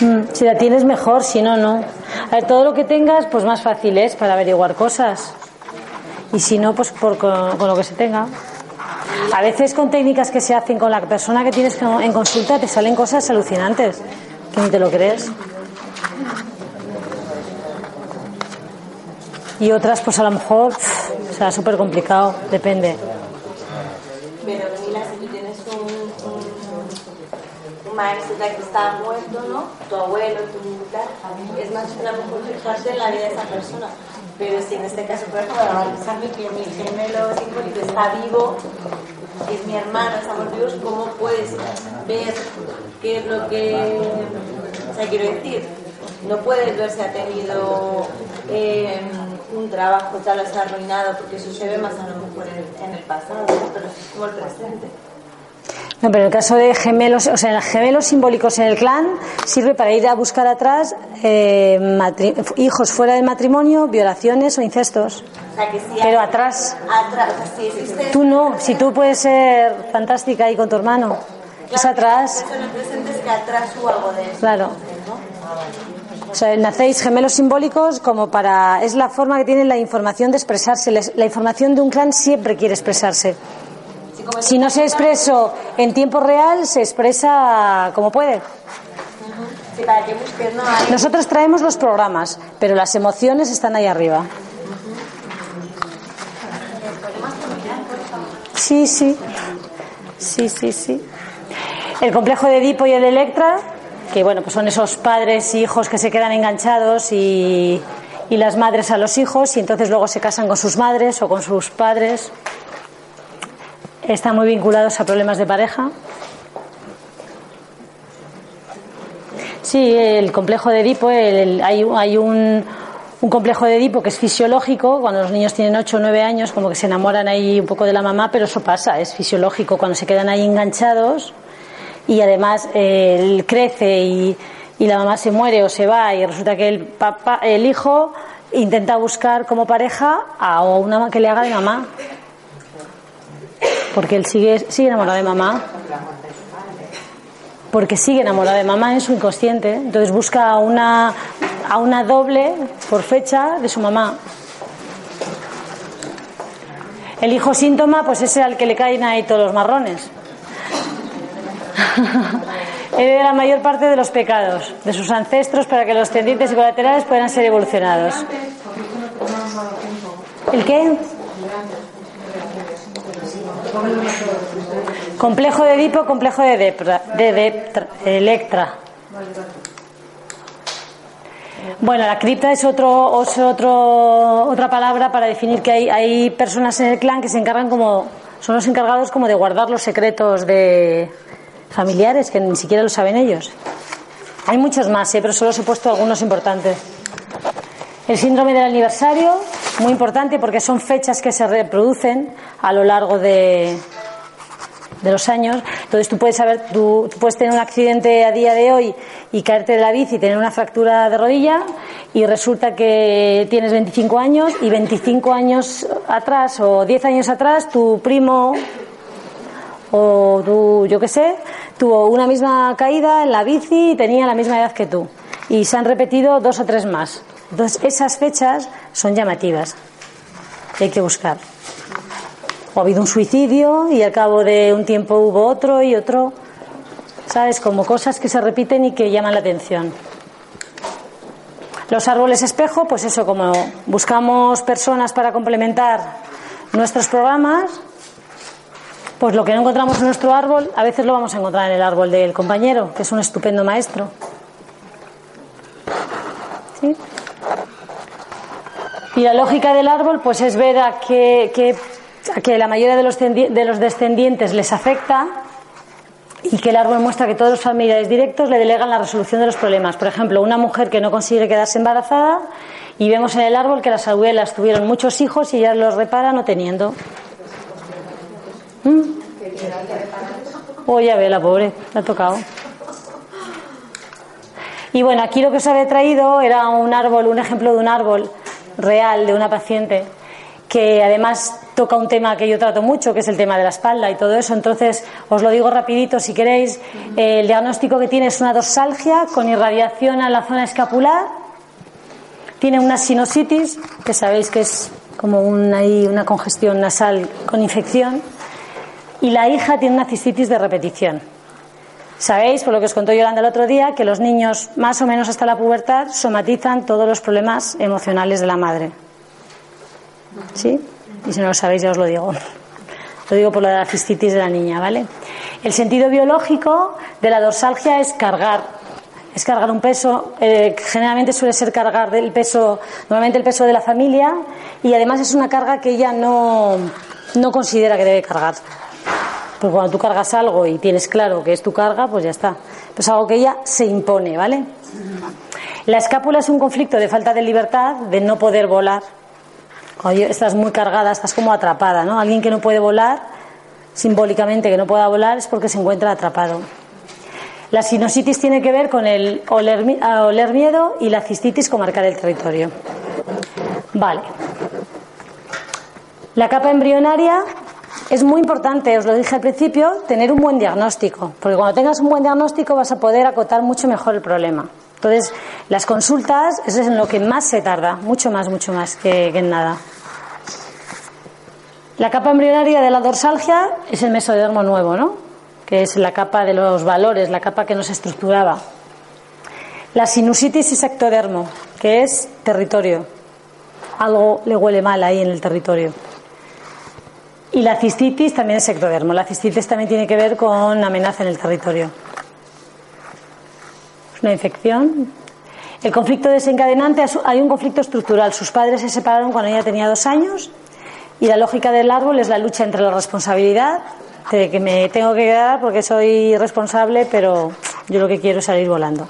mm, si la tienes mejor, si no, no. A ver, todo lo que tengas, pues más fácil es para averiguar cosas. Y si no, pues por, con, con lo que se tenga. A veces con técnicas que se hacen con la persona que tienes en consulta te salen cosas alucinantes, que ni te lo crees. Y otras, pues a lo mejor, pff, será súper complicado, depende. Pero Mila, si tú tienes un, un, un maestro que está muerto, ¿no? Tu abuelo, tu tal, es más una mejor parte de la vida de esa persona. Pero si en este caso, por ejemplo, sabe que mi gemelo simbólico está vivo, es mi hermano, estamos vivos, ¿cómo puedes ver qué es lo que... O sea, quiero decir, no puedes ver si ha tenido eh, un trabajo tal vez arruinado, porque eso se ve más a lo mejor en, en el pasado, pero es como el presente. No, pero en el caso de gemelos, o sea, gemelos simbólicos en el clan sirve para ir a buscar atrás eh, matri- hijos fuera del matrimonio, violaciones o incestos. O sea, que si Pero hay- atrás. Atrás, o sea, si existe... Tú no, si tú puedes ser fantástica ahí con tu hermano. Es atrás, presente es que atrás hubo algo de eso. claro. ¿no? O sea, nacéis gemelos simbólicos como para. Es la forma que tiene la información de expresarse. La información de un clan siempre quiere expresarse. Si no se expresó en tiempo real, se expresa como puede. Nosotros traemos los programas, pero las emociones están ahí arriba. Sí, sí. Sí, sí, sí. El complejo de Edipo y el Electra, que bueno, pues son esos padres y hijos que se quedan enganchados y, y las madres a los hijos y entonces luego se casan con sus madres o con sus padres. Están muy vinculados a problemas de pareja. Sí, el complejo de Edipo, el- hay, hay un, un complejo de Edipo que es fisiológico, cuando los niños tienen 8 o 9 años, como que se enamoran ahí un poco de la mamá, pero eso pasa, es fisiológico, cuando se quedan ahí enganchados. Y además eh, crece y, y la mamá se muere o se va y resulta que el, papá, el hijo intenta buscar como pareja a una que le haga de mamá, porque él sigue, sigue enamorado de mamá porque sigue enamorada de mamá en su inconsciente. Entonces busca a una, a una doble por fecha de su mamá. El hijo síntoma, pues ese al que le caen ahí todos los marrones. Hereda la mayor parte de los pecados de sus ancestros para que los tendientes y colaterales puedan ser evolucionados. ¿El qué? Complejo de Edipo, complejo de, Electra. Bueno, la cripta es, otro, es otro, otra palabra para definir que hay, hay personas en el clan que se encargan como, son los encargados como de guardar los secretos de familiares que ni siquiera lo saben ellos. Hay muchos más, ¿eh? pero solo os he puesto algunos importantes. El síndrome del aniversario, muy importante porque son fechas que se reproducen a lo largo de, de los años. Entonces tú puedes saber, tú, tú puedes tener un accidente a día de hoy y caerte de la bici y tener una fractura de rodilla y resulta que tienes 25 años y 25 años atrás o 10 años atrás tu primo o tú, yo qué sé, tuvo una misma caída en la bici y tenía la misma edad que tú. Y se han repetido dos o tres más. Entonces, esas fechas son llamativas. que Hay que buscar. O ha habido un suicidio y al cabo de un tiempo hubo otro y otro. ¿Sabes? Como cosas que se repiten y que llaman la atención. Los árboles espejo, pues eso, como buscamos personas para complementar nuestros programas, pues lo que no encontramos en nuestro árbol, a veces lo vamos a encontrar en el árbol del compañero, que es un estupendo maestro. ¿Sí? Y la lógica del árbol, pues es ver a que, que- que la mayoría de los, de los descendientes les afecta y que el árbol muestra que todos los familiares directos le delegan la resolución de los problemas. Por ejemplo, una mujer que no consigue quedarse embarazada y vemos en el árbol que las abuelas tuvieron muchos hijos y ya los repara no teniendo. ¿Mm? Ve, la pobre, le ha tocado. Y bueno, aquí lo que os había traído era un árbol, un ejemplo de un árbol real de una paciente que además toca un tema que yo trato mucho, que es el tema de la espalda y todo eso. Entonces, os lo digo rapidito si queréis. Eh, el diagnóstico que tiene es una dorsalgia con irradiación a la zona escapular. Tiene una sinusitis, que sabéis que es como una, una congestión nasal con infección. Y la hija tiene una cistitis de repetición. Sabéis, por lo que os contó Yolanda el otro día, que los niños, más o menos hasta la pubertad, somatizan todos los problemas emocionales de la madre. ¿Sí? Y si no lo sabéis, ya os lo digo. Lo digo por lo de la cistitis de la niña, ¿vale? El sentido biológico de la dorsalgia es cargar. Es cargar un peso, eh, generalmente suele ser cargar el peso, normalmente el peso de la familia, y además es una carga que ella no, no considera que debe cargar. Porque cuando tú cargas algo y tienes claro que es tu carga, pues ya está. Pero es algo que ella se impone, ¿vale? La escápula es un conflicto de falta de libertad, de no poder volar. Cuando estás muy cargada, estás como atrapada, ¿no? Alguien que no puede volar, simbólicamente que no pueda volar, es porque se encuentra atrapado. La sinusitis tiene que ver con el oler, oler miedo y la cistitis con marcar el territorio. Vale. La capa embrionaria es muy importante, os lo dije al principio, tener un buen diagnóstico, porque cuando tengas un buen diagnóstico vas a poder acotar mucho mejor el problema. Entonces, las consultas eso es en lo que más se tarda, mucho más, mucho más que, que en nada. La capa embrionaria de la dorsalgia es el mesodermo nuevo, ¿no? Que es la capa de los valores, la capa que nos estructuraba. La sinusitis es ectodermo, que es territorio. Algo le huele mal ahí en el territorio. Y la cistitis también es ectodermo. La cistitis también tiene que ver con amenaza en el territorio. una infección. El conflicto desencadenante, hay un conflicto estructural. Sus padres se separaron cuando ella tenía dos años y la lógica del árbol es la lucha entre la responsabilidad, de que me tengo que quedar porque soy responsable, pero yo lo que quiero es salir volando.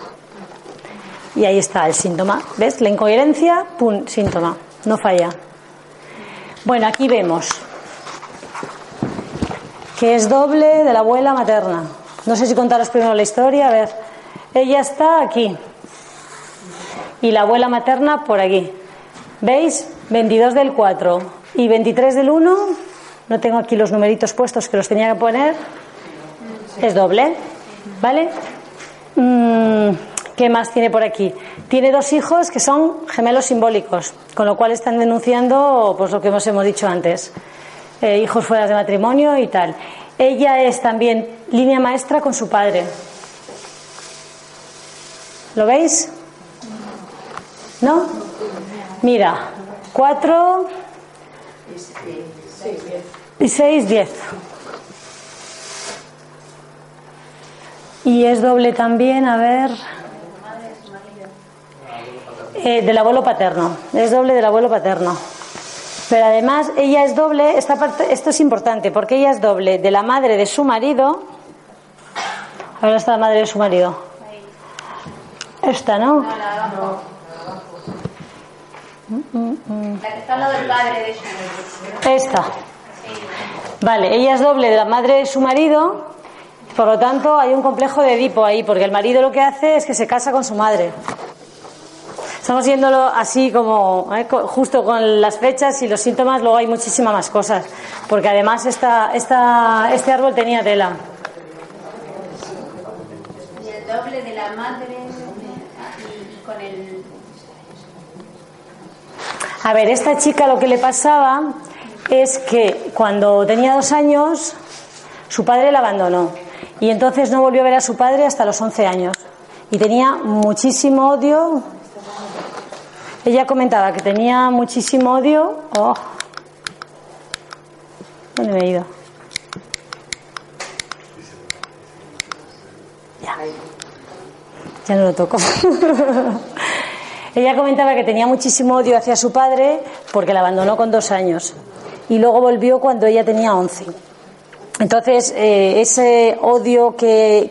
Y ahí está el síntoma. ¿Ves? La incoherencia, pum, síntoma. No falla. Bueno, aquí vemos que es doble de la abuela materna. No sé si contaros primero la historia. A ver, ella está aquí y la abuela materna por aquí. ¿Veis? 22 del 4 y 23 del 1. No tengo aquí los numeritos puestos que los tenía que poner. Es doble. ¿Vale? Mm, ¿Qué más tiene por aquí? Tiene dos hijos que son gemelos simbólicos, con lo cual están denunciando pues, lo que hemos, hemos dicho antes. Eh, hijos fuera de matrimonio y tal. Ella es también línea maestra con su padre. ¿Lo veis? ¿No? Mira, 4 y 6, 10. Y es doble también, a ver. Eh, del abuelo paterno. Es doble del abuelo paterno. Pero además ella es doble, esta parte, esto es importante, porque ella es doble de la madre de su marido. Ahora está la madre de su marido. Esta, ¿no? La que está al lado del padre de su Esta. Vale, ella es doble de la madre de su marido, por lo tanto hay un complejo de Edipo ahí, porque el marido lo que hace es que se casa con su madre. Estamos viéndolo así como ¿eh? justo con las fechas y los síntomas, luego hay muchísimas más cosas, porque además esta, esta, este árbol tenía tela. Y el doble de la madre y con el A ver, esta chica lo que le pasaba es que cuando tenía dos años su padre la abandonó y entonces no volvió a ver a su padre hasta los 11 años y tenía muchísimo odio. Ella comentaba que tenía muchísimo odio. Oh. ¿Dónde me he ido? Ya. Ya no lo toco. Ella comentaba que tenía muchísimo odio hacia su padre porque la abandonó con dos años y luego volvió cuando ella tenía once. Entonces, eh, ese odio que,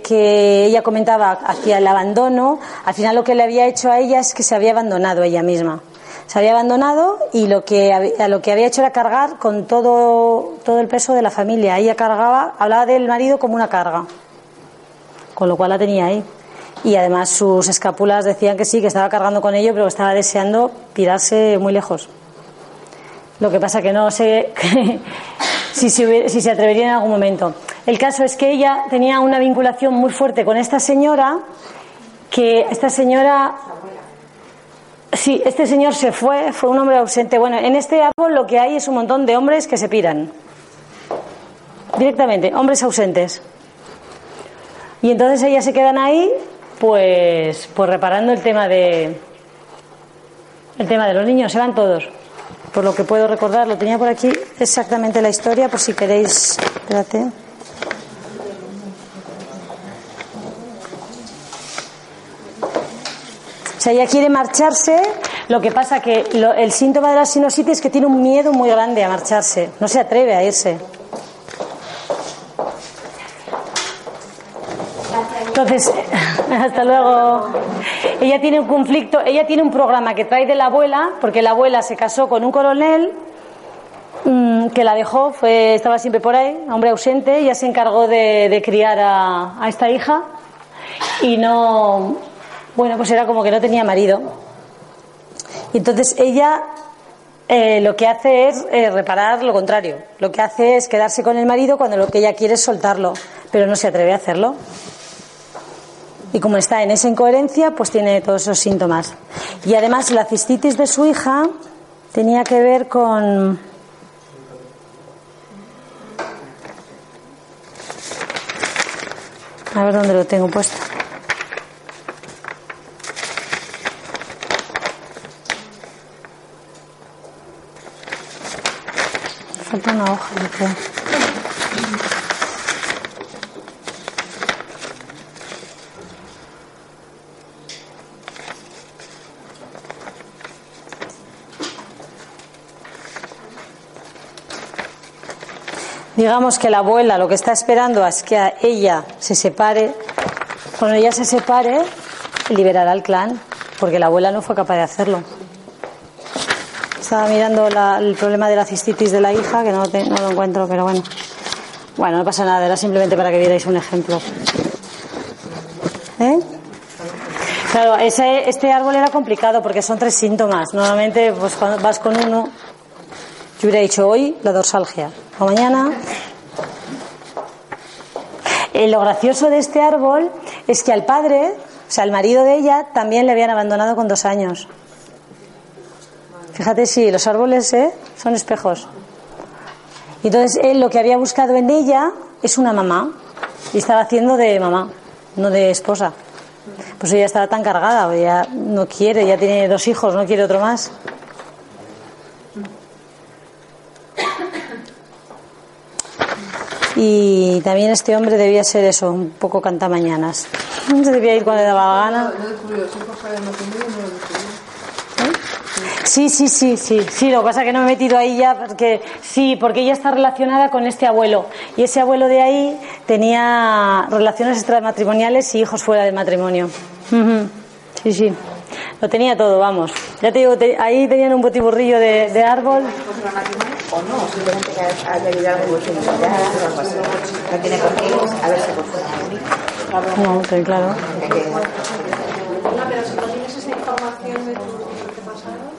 ella comentaba hacia el abandono, al final lo que le había hecho a ella es que se había abandonado ella misma. Se había abandonado y lo que, lo que había hecho era cargar con todo, todo el peso de la familia. Ella cargaba, hablaba del marido como una carga, con lo cual la tenía ahí. Y además sus escápulas decían que sí, que estaba cargando con ello, pero que estaba deseando pirarse muy lejos. Lo que pasa que no sé si, se, si se atrevería en algún momento. El caso es que ella tenía una vinculación muy fuerte con esta señora, que esta señora Sí, este señor se fue, fue un hombre ausente. Bueno, en este árbol lo que hay es un montón de hombres que se piran. Directamente, hombres ausentes. Y entonces ellas se quedan ahí, pues, pues reparando el tema de el tema de los niños, se van todos. Por lo que puedo recordar, lo tenía por aquí exactamente la historia, por si queréis. Espérate. O sea, ella quiere marcharse, lo que pasa que el síntoma de la sinusitis es que tiene un miedo muy grande a marcharse, no se atreve a irse. Entonces, hasta luego. Ella tiene un conflicto, ella tiene un programa que trae de la abuela, porque la abuela se casó con un coronel mmm, que la dejó, fue, estaba siempre por ahí, hombre ausente, ella se encargó de, de criar a, a esta hija y no, bueno, pues era como que no tenía marido. Y entonces ella eh, lo que hace es eh, reparar lo contrario. Lo que hace es quedarse con el marido cuando lo que ella quiere es soltarlo, pero no se atreve a hacerlo. Y como está en esa incoherencia, pues tiene todos esos síntomas. Y además la cistitis de su hija tenía que ver con... A ver dónde lo tengo puesto. Falta una hoja, yo creo. Digamos que la abuela lo que está esperando es que a ella se separe. Cuando ella se separe, liberará al clan, porque la abuela no fue capaz de hacerlo. Estaba mirando el problema de la cistitis de la hija, que no lo encuentro, pero bueno. Bueno, no pasa nada, era simplemente para que vierais un ejemplo. ¿Eh? Claro, ese, este árbol era complicado porque son tres síntomas. Normalmente, pues cuando vas con uno, yo hubiera dicho hoy la dorsalgia, mañana. Eh, lo gracioso de este árbol es que al padre, o sea, al marido de ella, también le habían abandonado con dos años. Fíjate si los árboles ¿eh? son espejos. Entonces él lo que había buscado en ella es una mamá. Y estaba haciendo de mamá, no de esposa. Pues ella estaba tan cargada, ya no quiere, ya tiene dos hijos, no quiere otro más. Y también este hombre debía ser eso, un poco cantamañanas. Se debía ir cuando le daba la gana. Descubrió. Sí, sí, sí, sí, sí, lo que pasa es que no me he metido ahí ya porque sí, porque ella está relacionada con este abuelo y ese abuelo de ahí tenía relaciones extramatrimoniales y hijos fuera del matrimonio. Sí, sí, lo tenía todo, vamos. Ya te digo, te- ahí tenían un botiburrillo de, de árbol. O no, simplemente que haya habido algo de intimidad o algo así. No tiene por qué haberse confundido. No, sí, claro. No, pero si no tienes esa información de tus antepasados,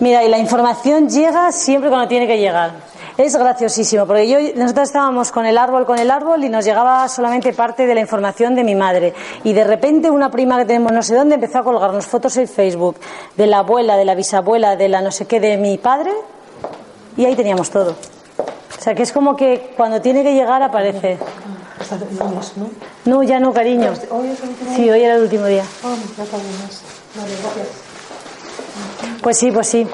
Mira, y la información llega siempre cuando tiene que llegar. Es graciosísimo, porque yo, nosotros estábamos con el árbol, con el árbol, y nos llegaba solamente parte de la información de mi madre. Y de repente una prima que tenemos no sé dónde empezó a colgarnos fotos en Facebook de la abuela, de la bisabuela, de la no sé qué de mi padre, y ahí teníamos todo. O sea que es como que cuando tiene que llegar aparece. No, ya no, cariño. Sí, hoy era el último día. Pues sí, pues sí.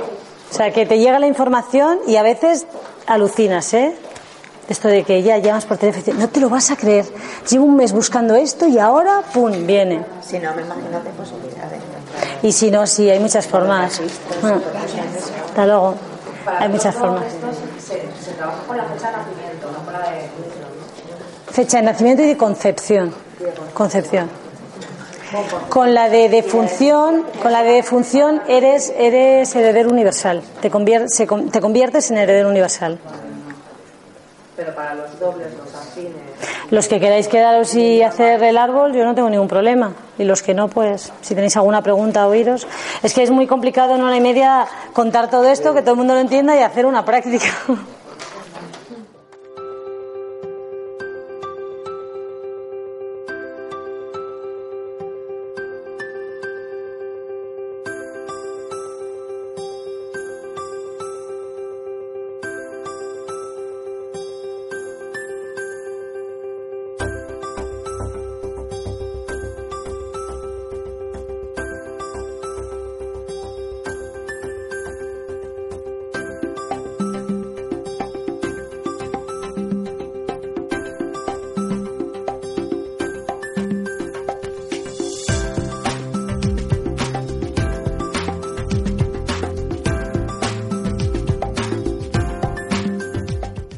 O sea, que te llega la información y a veces alucinas, ¿eh? Esto de que ya llamas por teléfono y dices, no te lo vas a creer. Llevo un mes buscando esto y ahora, ¡pum!, viene. Si no, me imagino que posibilidades. Y si no, sí, hay muchas formas. Ah, Hasta luego. Hay muchas formas. Se, se trabaja con la fecha de nacimiento, no con la de Fecha de nacimiento y de concepción. Concepción. Con la de defunción, con la de defunción eres, eres heredero universal. Te, convier- se con- te conviertes en heredero universal. Pero para los dobles, los afines. Los que queráis quedaros y hacer el árbol, yo no tengo ningún problema. Y los que no, pues, si tenéis alguna pregunta, oíros. Es que es muy complicado en una hora y media contar todo esto, que todo el mundo lo entienda y hacer una práctica.